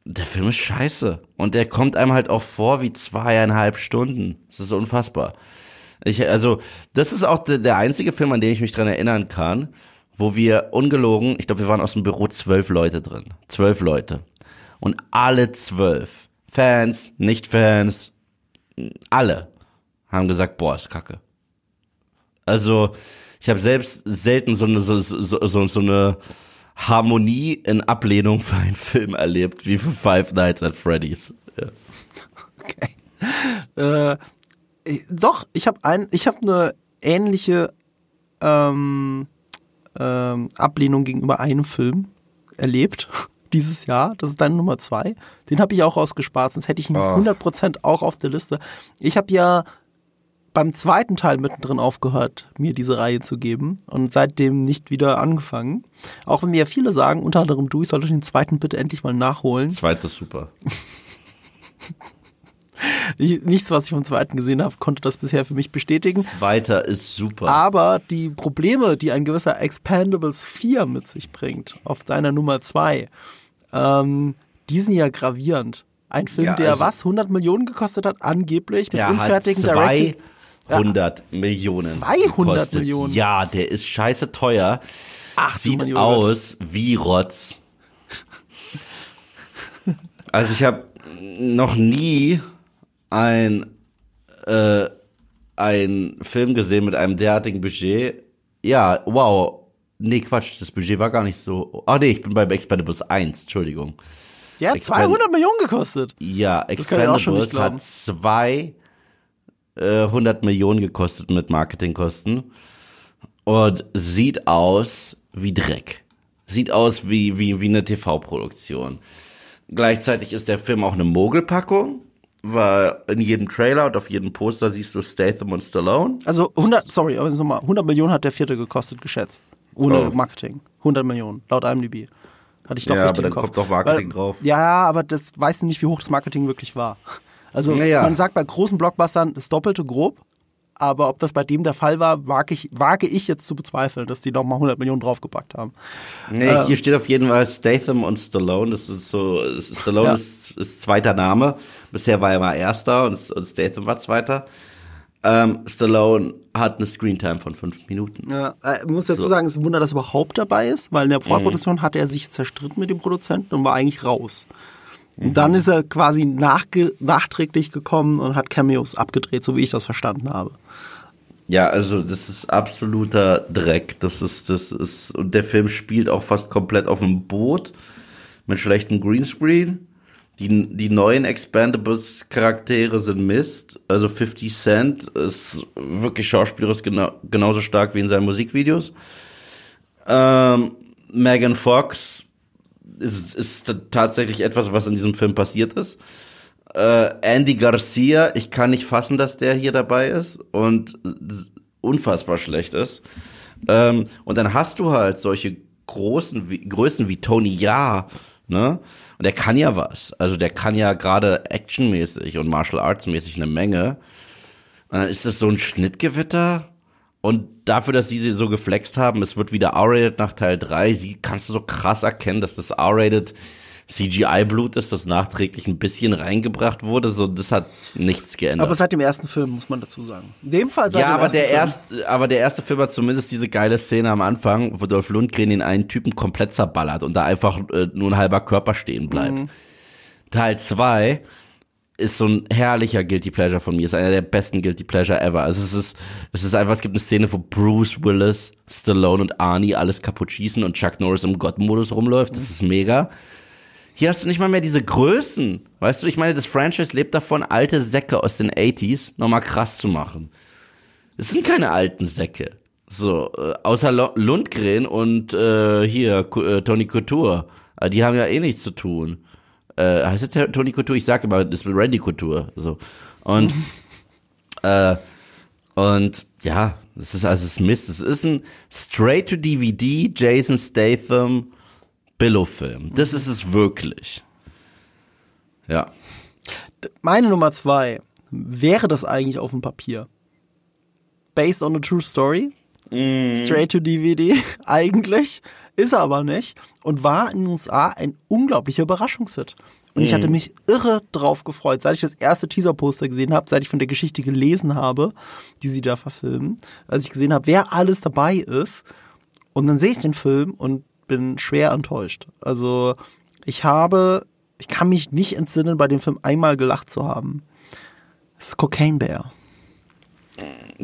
der Film ist scheiße. Und der kommt einem halt auch vor wie zweieinhalb Stunden. Das ist unfassbar. Ich, also, das ist auch der, der einzige Film, an den ich mich dran erinnern kann, wo wir ungelogen, ich glaube, wir waren aus dem Büro zwölf Leute drin. Zwölf Leute. Und alle zwölf, Fans, Nicht-Fans, alle, haben gesagt, boah, ist kacke. Also, ich habe selbst selten so eine, so, so, so, so eine Harmonie in Ablehnung für einen Film erlebt, wie für Five Nights at Freddy's. Ja. Okay. Äh, doch, ich habe ein, ich habe eine ähnliche ähm, ähm, Ablehnung gegenüber einem Film erlebt *laughs* dieses Jahr. Das ist deine Nummer zwei. Den habe ich auch ausgespart, sonst hätte ich ihn Oh. 100% auch auf der Liste. Ich habe ja beim zweiten Teil mittendrin aufgehört, mir diese Reihe zu geben und seitdem nicht wieder angefangen. Auch wenn mir ja viele sagen, unter anderem du, ich sollte den zweiten bitte endlich mal nachholen. Zweites super. *laughs* Ich, nichts, was ich vom zweiten gesehen habe, konnte das bisher für mich bestätigen. Zweiter ist super. Aber die Probleme, die ein gewisser Expandables 4 mit sich bringt, auf seiner Nummer 2, ähm, die sind ja gravierend. Ein Film, Ja, der also- was, 100 Millionen gekostet hat, angeblich, mit der unfertigen Directing. 200 Millionen. 200 gekostet. Millionen? Ja, der ist scheiße teuer. Ach, Sieht Millionen. aus wie Rotz. Also ich habe noch nie ein äh, ein Film gesehen mit einem derartigen Budget. Ja, wow. Nee, Quatsch, das Budget war gar nicht so. Ah, nee, ich bin bei Expendables 1, Entschuldigung. Der hat Expand- 200 Millionen gekostet. Ja, Expendables hat zwei äh, 100 Millionen gekostet mit Marketingkosten und sieht aus wie Dreck. Sieht aus wie, wie, wie eine TV-Produktion. Gleichzeitig ist der Film auch eine Mogelpackung, weil in jedem Trailer und auf jedem Poster siehst du Statham und Stallone. Also 100, sorry, aber nochmal, 100 Millionen hat der vierte gekostet, geschätzt. Ohne Oh. Marketing. 100 Millionen, laut IMDb. Hatte ich doch Ja, richtig aber dann kommt doch Marketing Weil, drauf. Ja, aber das weißt du nicht, wie hoch das Marketing wirklich war. Also Naja. man sagt bei großen Blockbustern das Doppelte grob, aber ob das bei dem der Fall war, wage ich, wage ich jetzt zu bezweifeln, dass die nochmal 100 Millionen draufgepackt haben. Nee, Ähm. hier steht auf jeden Fall Statham und Stallone. Das ist so, Stallone Ja. ist, ist zweiter Name. Bisher war er mal erster und, und Statham war zweiter. Ähm, Stallone hat eine Screentime von fünf Minuten. Ja, äh, ich muss dazu So. sagen, es ist ein Wunder, dass er überhaupt dabei ist, weil in Mhm. der Vorproduktion hat er sich zerstritten mit dem Produzenten und war eigentlich raus. Und dann ist er quasi nachträglich gekommen und hat Cameos abgedreht, so wie ich das verstanden habe. Ja, also das ist absoluter Dreck. Das ist, das ist, und der Film spielt auch fast komplett auf dem Boot mit schlechtem Greenscreen. Die, die neuen Expandables Charaktere sind Mist. Also 50 Cent ist wirklich schauspielerisch genau, genauso stark wie in seinen Musikvideos. Ähm, Megan Fox ist, ist tatsächlich etwas, was in diesem Film passiert ist. Äh, Andy Garcia, ich kann nicht fassen, dass der hier dabei ist und unfassbar schlecht ist. Ähm, und dann hast du halt solche großen wie, Größen wie Tony Ja, ne? Und der kann ja was. Also der kann ja gerade actionmäßig und martial arts mäßig eine Menge. Und dann ist das so ein Schnittgewitter. Und dafür, dass sie sie so geflext haben, es wird wieder R-rated nach Teil 3, sie kannst du so krass erkennen, dass das R-rated CGI-Blut ist, das nachträglich ein bisschen reingebracht wurde. So, das hat nichts geändert. Aber seit dem ersten Film, muss man dazu sagen. In dem Fall seit ja, dem aber ersten der Film. erste, aber der erste Film hat zumindest diese geile Szene am Anfang, wo Dolph Lundgren den einen Typen komplett zerballert und da einfach äh, nur ein halber Körper stehen bleibt. Mhm. Teil 2 ist so ein herrlicher Guilty Pleasure von mir, ist einer der besten Guilty Pleasure ever. Also es ist, es ist einfach, es gibt eine Szene, wo Bruce Willis, Stallone und Arnie alles kaputt schießen und Chuck Norris im Gott-Modus rumläuft. Das ist mega. Hier hast du nicht mal mehr diese Größen. Weißt du, ich meine, das Franchise lebt davon, alte Säcke aus den 80s nochmal krass zu machen. Es sind keine alten Säcke. So, äh, außer Lundgren und äh, hier äh, Tony Couture. Äh, die haben ja eh nichts zu tun. Äh, heißt jetzt der Tony Couture? Ich sag immer, das ist Randy Couture. So. Und, *laughs* äh, und ja, das ist also es ist Mist. Es ist ein Straight-to-DVD Jason Statham Billow-Film. Das ist es wirklich. Ja. Meine Nummer zwei wäre das eigentlich auf dem Papier. Based on a true story. Straight to DVD. *laughs* eigentlich. Ist er aber nicht. Und war in den USA ein unglaublicher Überraschungshit. Und ich hatte mich irre drauf gefreut, seit ich das erste Teaser-Poster gesehen habe, seit ich von der Geschichte gelesen habe, die sie da verfilmen, als ich gesehen habe, wer alles dabei ist. Und dann sehe ich den Film und bin schwer enttäuscht. Also ich habe, ich kann mich nicht entsinnen, bei dem Film einmal gelacht zu haben. Das ist Cocaine Bear.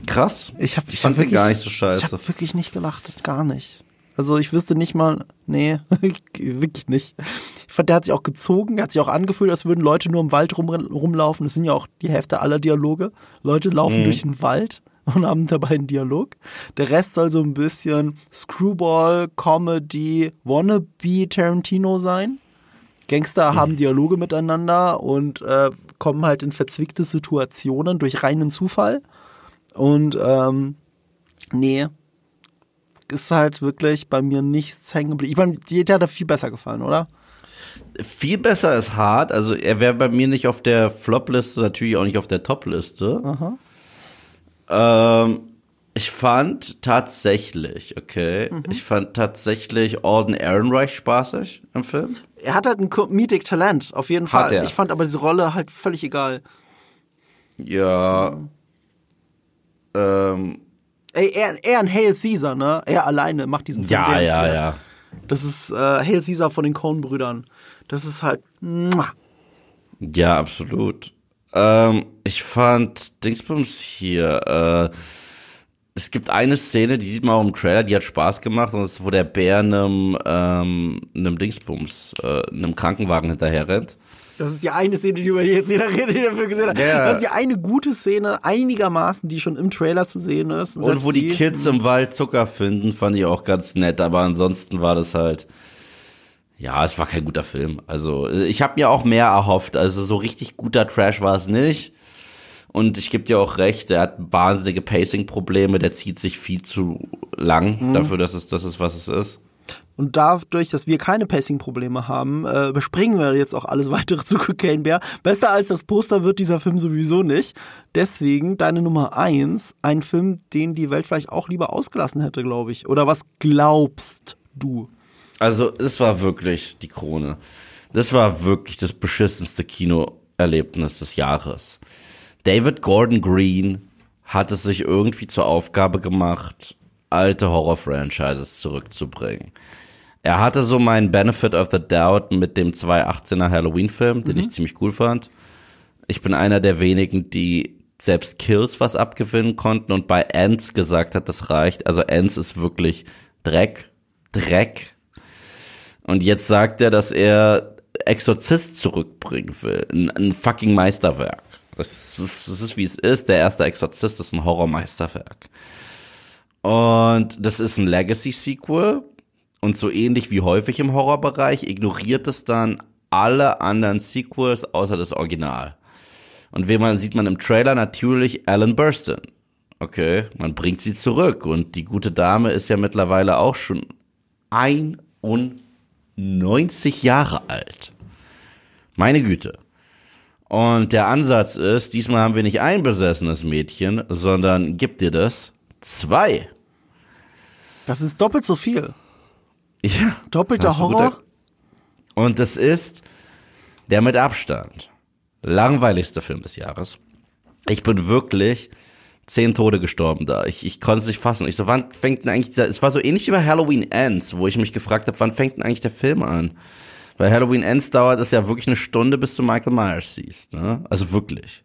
Krass. Ich, hab, Ich fand den wirklich- gar nicht so Ich scheiße. habe wirklich nicht gelacht, gar nicht. Also ich wüsste nicht mal, nee, *laughs* wirklich nicht. Ich fand, der hat sich auch gezogen, der hat sich auch angefühlt, als würden Leute nur im Wald rum, rumlaufen. Das sind ja auch die Hälfte aller Dialoge. Leute laufen durch den Wald und haben dabei einen Dialog. Der Rest soll so ein bisschen Screwball, Comedy, Wannabe Tarantino sein. Gangster haben Dialoge miteinander und äh, kommen halt in verzwickte Situationen durch reinen Zufall. Und ähm, nee, ist halt wirklich bei mir nichts hängen geblieben. Ich meine, dir hat er viel besser gefallen, oder? Viel besser ist hart. Also er wäre bei mir nicht auf der Flop-Liste, natürlich auch nicht auf der Top-Liste. Ähm, ich fand tatsächlich, okay, Mhm. ich fand tatsächlich Alden Ehrenreich spaßig im Film. Er hat halt ein Comedic Talent, auf jeden Hat Fall. er. Ich fand aber diese Rolle halt völlig egal. Ja. Ähm, Ey, er, er ein Hail Caesar, ne? Er alleine macht diesen Film ja, sehr ja, ja. Das ist äh, Hail Caesar von den Coen-Brüdern. Das ist halt. Muah. Ja, absolut. Ähm, ich fand Dingsbums hier, äh, es gibt eine Szene, die sieht man auch im Trailer, die hat Spaß gemacht und das ist, wo der Bär einem, ähm, einem Dingsbums, äh, einem Krankenwagen hinterher rennt. Das ist die eine Szene, die über die jetzt jeder *laughs* redet, die dafür gesehen hat. Ja. Das ist die eine gute Szene, einigermaßen, die schon im Trailer zu sehen ist. Und selbst wo die Kids im Wald Zucker finden, fand ich auch ganz nett, aber ansonsten war das halt, ja, es war kein guter Film. Also ich habe mir auch mehr erhofft, also so richtig guter Trash war es nicht. Und ich gebe dir auch recht, er hat wahnsinnige Pacing-Probleme, der zieht sich viel zu lang dafür, dass es das ist, was es ist. Und dadurch, dass wir keine Pacing-Probleme haben, äh, bespringen wir jetzt auch alles *laughs* weitere zu Cocaine Bear. Besser als das Poster wird dieser Film sowieso nicht. Deswegen deine Nummer eins, ein Film, den die Welt vielleicht auch lieber ausgelassen hätte, glaube ich. Oder was glaubst du? Also es war wirklich die Krone. Das war wirklich das beschissenste Kinoerlebnis des Jahres. David Gordon Green hat es sich irgendwie zur Aufgabe gemacht, alte Horror-Franchises zurückzubringen. Er hatte so meinen Benefit of the Doubt mit dem 2018er Halloween-Film, den ich ziemlich cool fand. Ich bin einer der wenigen, die selbst Kills was abgewinnen konnten und bei Ants gesagt hat, das reicht. Also Ants ist wirklich Dreck, Dreck. Und jetzt sagt er, dass er Exorzist zurückbringen will. Ein, ein fucking Meisterwerk. Das ist, das ist wie es ist. Der erste Exorzist ist ein Horrormeisterwerk. Und das ist ein Legacy-Sequel. Und so ähnlich wie häufig im Horrorbereich ignoriert es dann alle anderen Sequels außer das Original. Und wen man sieht man im Trailer natürlich Alan Burstyn. Okay, man bringt sie zurück und die gute Dame ist ja mittlerweile auch schon 91 Jahre alt. Meine Güte. Und der Ansatz ist, diesmal haben wir nicht ein besessenes Mädchen, sondern gibt dir das zwei. Das ist doppelt so viel. Ja, Doppelter Horror? Und das ist der mit Abstand langweiligste Film des Jahres. Ich bin wirklich zehn Tode gestorben da. Ich, ich konnte es nicht fassen. Ich so, wann fängt denn eigentlich, der- es war so ähnlich wie bei Halloween Ends, wo ich mich gefragt habe, wann fängt denn eigentlich der Film an? Weil Halloween Ends dauert es ja wirklich eine Stunde, bis du Michael Myers siehst. Ne? Also wirklich.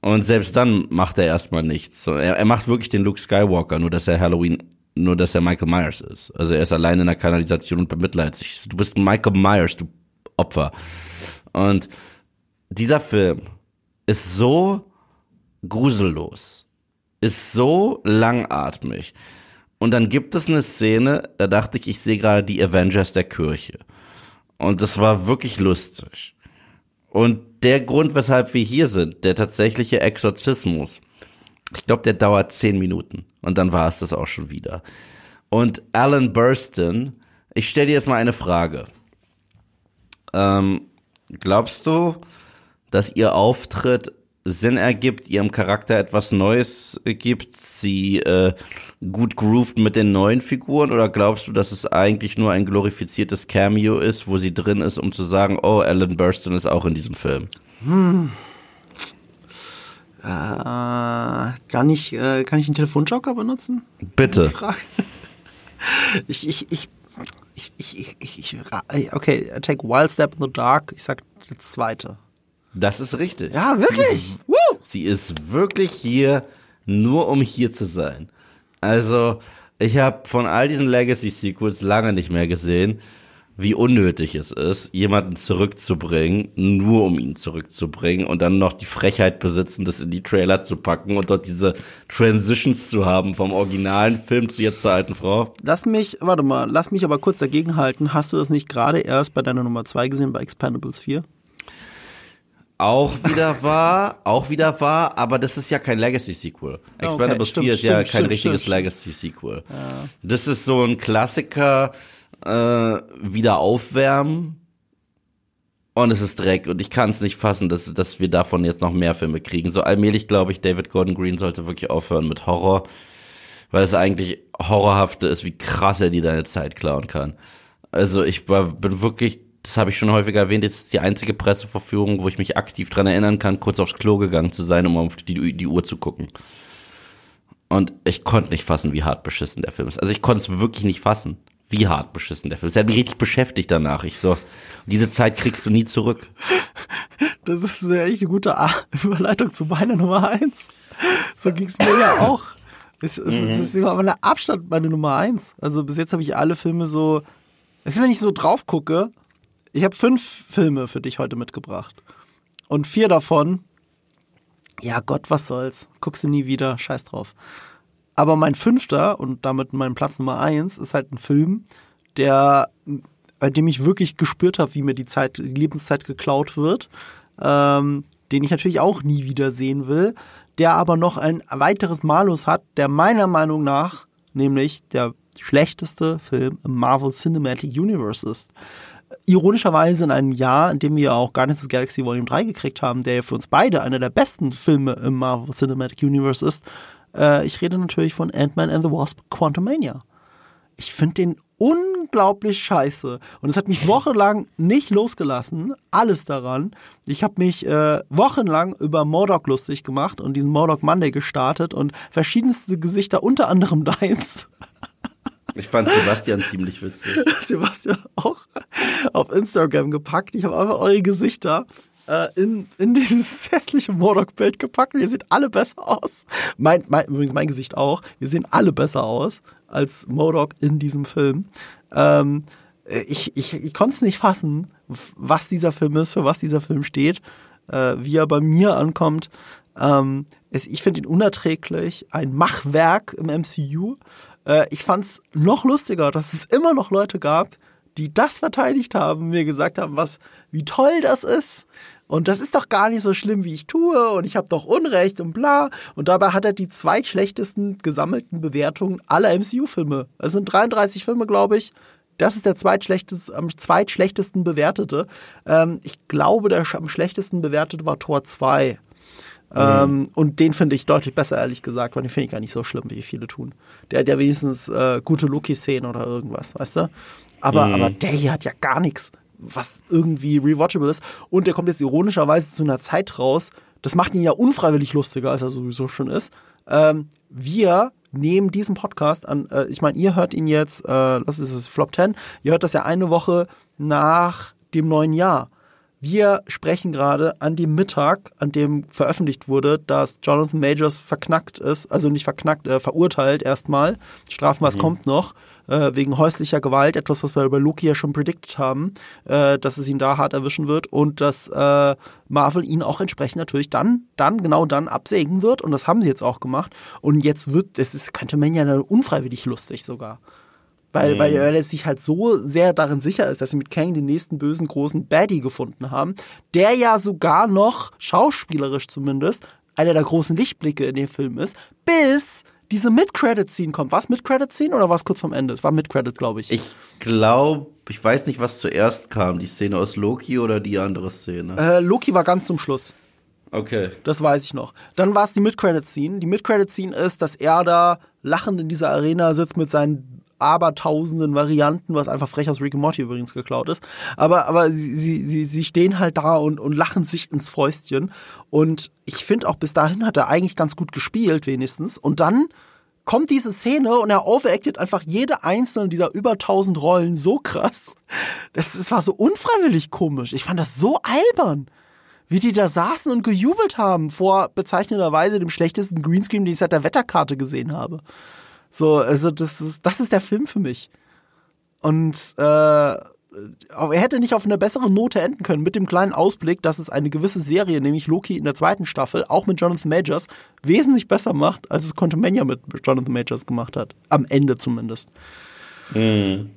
Und selbst dann macht er erstmal nichts. Er, er macht wirklich den Luke Skywalker, nur dass er Halloween, nur dass er Michael Myers ist. Also er ist allein in der Kanalisation und bemitleidet sich. Du bist Michael Myers, du Opfer. Und dieser Film ist so grusellos ist so langatmig. Und dann gibt es eine Szene, da dachte ich, ich sehe gerade die Avengers der Kirche. Und das war wirklich lustig. Und der Grund, weshalb wir hier sind, der tatsächliche Exorzismus, ich glaube, der dauert zehn Minuten. Und dann war es das auch schon wieder. Und Alan Burston, ich stelle dir jetzt mal eine Frage. Ähm, glaubst du, dass ihr Auftritt Sinn ergibt, ihrem Charakter etwas Neues gibt, sie äh, gut grooved mit den neuen Figuren oder glaubst du, dass es eigentlich nur ein glorifiziertes Cameo ist, wo sie drin ist, um zu sagen, oh, Alan Burston ist auch in diesem Film? Hm. Äh, kann ich, äh, kann ich einen Telefonjoker benutzen? Bitte. *laughs* Ich, ich, ich, ich, ich, ich, ich, okay, take Wild Step in the Dark. Ich sag die zweite. Das ist richtig. Ja, wirklich. Sie ist, sie ist wirklich hier, nur um hier zu sein. Also, ich habe von all diesen Legacy-Sequels lange nicht mehr gesehen, wie unnötig es ist, jemanden zurückzubringen, nur um ihn zurückzubringen und dann noch die Frechheit besitzen, das in die Trailer zu packen und dort diese Transitions zu haben vom originalen Film zu jetzt zur alten Frau. Lass mich, warte mal, lass mich aber kurz dagegen halten. Hast du das nicht gerade erst bei deiner Nummer 2 gesehen, bei Expendables 4? Auch wieder wahr, auch wieder wahr, aber das ist ja kein Legacy-Sequel. Okay, Expendables stimmt, 4 ist stimmt, ja kein stimmt, richtiges Legacy-Sequel. Ja. Das ist so ein Klassiker, äh, wieder aufwärmen und es ist Dreck und ich kann es nicht fassen, dass, dass wir davon jetzt noch mehr Filme kriegen. So allmählich glaube ich, David Gordon Green sollte wirklich aufhören mit Horror, weil es eigentlich horrorhafte ist, wie krass er dir deine Zeit klauen kann. Also ich war, bin wirklich das habe ich schon häufiger erwähnt, ist die einzige Presseverführung, wo ich mich aktiv dran erinnern kann, kurz aufs Klo gegangen zu sein, um auf die, die Uhr zu gucken. Und ich konnte nicht fassen, wie hart beschissen der Film ist. Also ich konnte es wirklich nicht fassen, wie hart beschissen der Film ist. Er hat mich richtig beschäftigt danach. Ich so, diese Zeit kriegst du nie zurück. Das ist echt eine gute Überleitung zu meiner Nummer eins. So ging es mir ja auch. Es, es, mhm. es ist über meiner Abstand meine Nummer eins. Also bis jetzt habe ich alle Filme so, es ist, wenn ich so drauf gucke, ich habe fünf Filme für dich heute mitgebracht. Und vier davon, ja Gott, was soll's. Guckst du nie wieder, scheiß drauf. Aber mein fünfter und damit mein Platz Nummer eins ist halt ein Film, der, bei dem ich wirklich gespürt habe, wie mir die Zeit, die Lebenszeit geklaut wird, ähm, den ich natürlich auch nie wieder sehen will, der aber noch ein weiteres Malus hat, der meiner Meinung nach nämlich der schlechteste Film im Marvel Cinematic Universe ist ironischerweise in einem Jahr, in dem wir auch Guardians of the Galaxy Volume 3 gekriegt haben, der ja für uns beide einer der besten Filme im Marvel Cinematic Universe ist. Äh, ich rede natürlich von Ant-Man and the Wasp Quantumania. Ich finde den unglaublich scheiße. Und es hat mich wochenlang nicht losgelassen. Alles daran. Ich habe mich äh, wochenlang über Mordok lustig gemacht und diesen Mordok Monday gestartet und verschiedenste Gesichter, unter anderem *laughs* deins. Ich fand Sebastian ziemlich witzig. *laughs* Sebastian auch auf Instagram gepackt. Ich habe einfach eure Gesichter äh, in, in dieses *laughs* hässliche Mordok-Bild gepackt. ihr seht alle besser aus. Mein, mein, übrigens mein Gesicht auch. Wir sehen alle besser aus als Modok in diesem Film. Ähm, ich ich, ich konnte es nicht fassen, was dieser Film ist, für was dieser Film steht, äh, wie er bei mir ankommt. Ähm, es, ich finde ihn unerträglich, ein Machwerk im MCU. Äh, ich fand's noch lustiger, dass es immer noch Leute gab, die das verteidigt haben, mir gesagt haben, was, wie toll das ist. Und das ist doch gar nicht so schlimm, wie ich tue. Und ich habe doch Unrecht und bla. Und dabei hat er die zweitschlechtesten gesammelten Bewertungen aller MCU-Filme. Es sind 33 Filme, glaube ich. Das ist der zweitschlechteste, am zweitschlechtesten bewertete. Ähm, ich glaube, der am schlechtesten bewertete war Tor 2. Mhm. Ähm, und den finde ich deutlich besser, ehrlich gesagt, weil den finde ich gar nicht so schlimm, wie viele tun. Der hat ja wenigstens äh, gute Loki-Szenen oder irgendwas, weißt du? Aber, mhm. aber der hier hat ja gar nichts, was irgendwie rewatchable ist. Und der kommt jetzt ironischerweise zu einer Zeit raus, das macht ihn ja unfreiwillig lustiger, als er sowieso schon ist. Ähm, wir nehmen diesen Podcast an, äh, ich meine, ihr hört ihn jetzt, äh, das ist es Flop 10, ihr hört das ja eine Woche nach dem neuen Jahr Wir sprechen gerade an dem Mittag, an dem veröffentlicht wurde, dass Jonathan Majors verknackt ist, also nicht verknackt, äh, verurteilt erstmal. Strafmaß mhm. kommt noch, äh, wegen häuslicher Gewalt, etwas, was wir bei Loki ja schon predicted haben, äh, dass es ihn da hart erwischen wird und dass äh, Marvel ihn auch entsprechend natürlich dann, dann, genau dann absägen wird. Und das haben sie jetzt auch gemacht. Und jetzt wird, es ist, könnte man ja unfreiwillig lustig sogar. Weil, mhm. weil, weil er sich halt so sehr darin sicher ist, dass sie mit Kang den nächsten bösen großen Baddie gefunden haben, der ja sogar noch, schauspielerisch zumindest, einer der großen Lichtblicke in dem Film ist, bis diese Mid-Credit-Scene kommt. Was Mid-Credit-Scene oder was kurz vom Ende? Es war Mid-Credit, glaube ich. Ich glaube, ich weiß nicht, was zuerst kam, die Szene aus Loki oder die andere Szene. Äh, Loki war ganz zum Schluss. Okay. Das weiß ich noch. Dann war es die Mid-Credit-Scene. Die Mid-Credit-Scene ist, dass er da lachend in dieser Arena sitzt mit seinen abertausenden Varianten, was einfach frech aus Rick and Morty übrigens geklaut ist. Aber, aber sie, sie, sie stehen halt da und, und lachen sich ins Fäustchen. Und ich finde auch bis dahin hat er eigentlich ganz gut gespielt, wenigstens. Und dann kommt diese Szene und er overacted einfach jede einzelne dieser über tausend Rollen so krass. Das, das war so unfreiwillig komisch. Ich fand das so albern wie die da saßen und gejubelt haben vor bezeichnenderweise dem schlechtesten Greenscreen, den ich seit der Wetterkarte gesehen habe. So, also das ist, das ist der Film für mich. Und äh, er hätte nicht auf eine bessere Note enden können mit dem kleinen Ausblick, dass es eine gewisse Serie, nämlich Loki in der zweiten Staffel, auch mit Jonathan Majors, wesentlich besser macht, als es Quantumania mit Jonathan Majors gemacht hat. Am Ende zumindest. Mhm.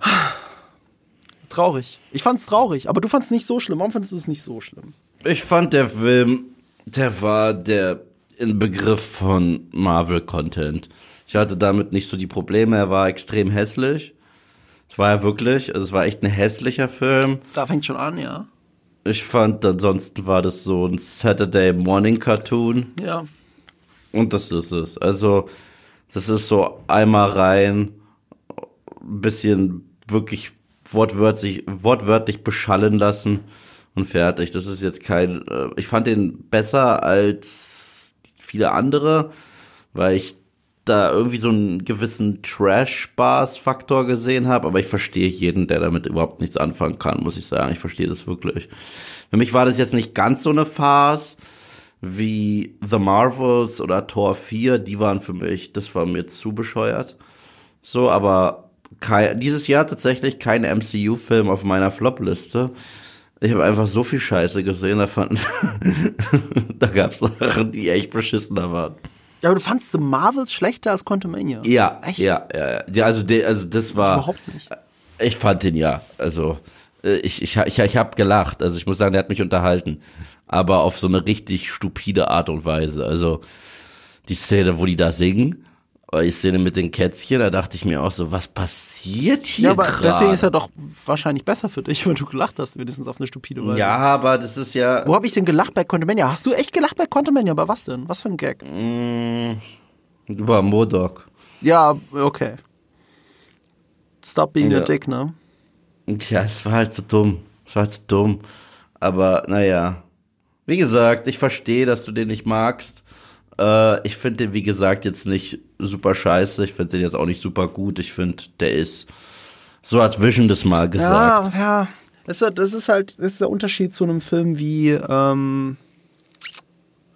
Traurig. Ich fand's traurig, aber du fandst es nicht so schlimm. Warum fandest du es nicht so schlimm? Ich fand der Film, der war der Begriff von Marvel-Content. Ich hatte damit nicht so die Probleme. Er war extrem hässlich. Es war ja wirklich, also es war echt ein hässlicher Film. Da fängt schon an, ja. Ich fand, ansonsten war das so ein Saturday Morning Cartoon. Ja. Und das ist es. Also, das ist so einmal rein, ein bisschen wirklich wortwörtlich, wortwörtlich beschallen lassen und fertig. Das ist jetzt kein, äh, ich fand den besser als viele andere, weil ich da irgendwie so einen gewissen Trash-Spaß-Faktor gesehen habe, aber ich verstehe jeden, der damit überhaupt nichts anfangen kann, muss ich sagen. Ich verstehe das wirklich. Für mich war das jetzt nicht ganz so eine Farce wie The Marvels oder Tor 4, die waren für mich, das war mir zu bescheuert. So, aber kein, dieses Jahr tatsächlich kein MCU-Film auf meiner Flop-Liste. Ich habe einfach so viel Scheiße gesehen, da fand, *laughs* da gab's Sachen, die echt beschissener waren. Ja, aber du fandst The Marvels schlechter als Quantumania? Ja, echt? Ja, ja, ja. Also, de, also das war. Ich überhaupt nicht. Ich fand den ja. Also äh, ich, ich, ich, ich habe gelacht. Also ich muss sagen, der hat mich unterhalten. Aber auf so eine richtig stupide Art und Weise. Also die Szene, wo die da singen die Szene mit den Kätzchen, da dachte ich mir auch so, was passiert hier? Ja, aber grad? deswegen ist er doch wahrscheinlich besser für dich, *laughs* wenn du gelacht hast, wenigstens auf eine stupide Weise. Ja, aber das ist ja. Wo habe ich denn gelacht bei Quantumania? Hast du echt gelacht bei Quantumania? Aber was denn? Was für ein Gag? Mm, war Modok. Ja, okay. Stop being ja. a dick, ne? Ja, es war halt so dumm. Es war halt so dumm. Aber naja. Wie gesagt, ich verstehe, dass du den nicht magst. Äh, ich finde den, wie gesagt, jetzt nicht super scheiße. Ich finde den jetzt auch nicht super gut. Ich finde, der ist, so hat Vision das mal gesagt. Ja, ja. Das ist, das ist halt, das ist der Unterschied zu einem Film wie, ähm,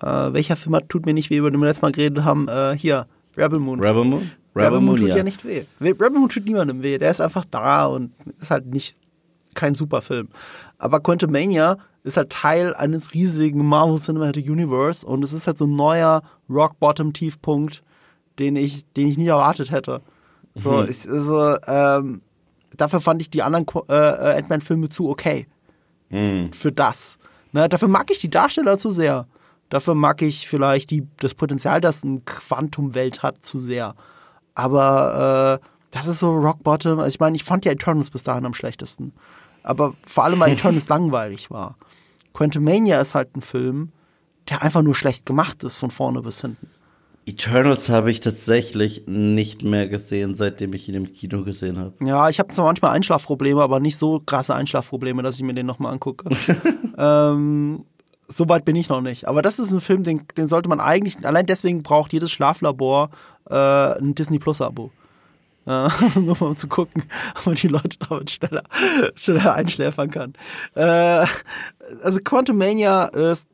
äh, welcher Film hat, tut mir nicht weh, über den wir letztes Mal geredet haben, äh, hier, Rebel Moon. Rebel Moon? Rebel, Rebel Moon, tut ja. ja nicht weh. Rebel Moon tut niemandem weh. Der ist einfach da und ist halt nicht kein super Film. Aber Quantumania ist halt Teil eines riesigen Marvel Cinematic Universe und es ist halt so ein neuer Rock Bottom Tiefpunkt, den ich, den ich nie erwartet hätte. So, mhm. ich, also, ähm, dafür fand ich die anderen äh, äh, Ant-Man-Filme zu okay. Mhm. Für das. Ne, dafür mag ich die Darsteller zu sehr. Dafür mag ich vielleicht die, das Potenzial, das ein Quantum-Welt hat, zu sehr. Aber äh, das ist so Rock Bottom. Also ich meine, ich fand ja Eternals bis dahin am schlechtesten. Aber vor allem, weil *laughs* Eternals langweilig war. Quantumania ist halt ein Film, der einfach nur schlecht gemacht ist, von vorne bis hinten. Eternals habe ich tatsächlich nicht mehr gesehen, seitdem ich ihn im Kino gesehen habe. Ja, ich habe zwar manchmal Einschlafprobleme, aber nicht so krasse Einschlafprobleme, dass ich mir den nochmal angucke. *laughs* ähm, so weit bin ich noch nicht. Aber das ist ein Film, den, den sollte man eigentlich, allein deswegen braucht jedes Schlaflabor äh, ein Disney Plus Abo. Äh, *laughs* nur mal um zu gucken, *laughs* ob man die Leute damit schneller, *laughs* schneller einschläfern kann. Äh, also Quantumania ist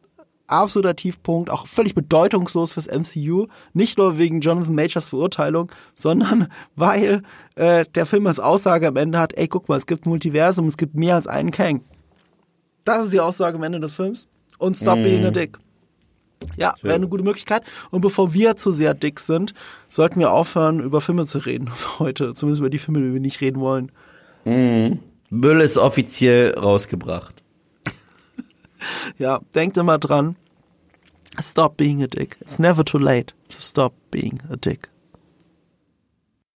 absoluter Tiefpunkt, auch völlig bedeutungslos fürs MCU. Nicht nur wegen Jonathan Majors Verurteilung, sondern weil äh, der Film als Aussage am Ende hat, ey, guck mal, es gibt Multiversum, es gibt mehr als einen Kang. Das ist die Aussage am Ende des Films. Und stop mm. being a dick. Ja, wäre eine gute Möglichkeit. Und bevor wir zu sehr dick sind, sollten wir aufhören, über Filme zu reden *laughs* heute. Zumindest über die Filme, über die wir nicht reden wollen. Mm. Müll ist offiziell rausgebracht. *laughs* ja, denkt immer dran. Stop being a dick. It's never too late to stop being a dick.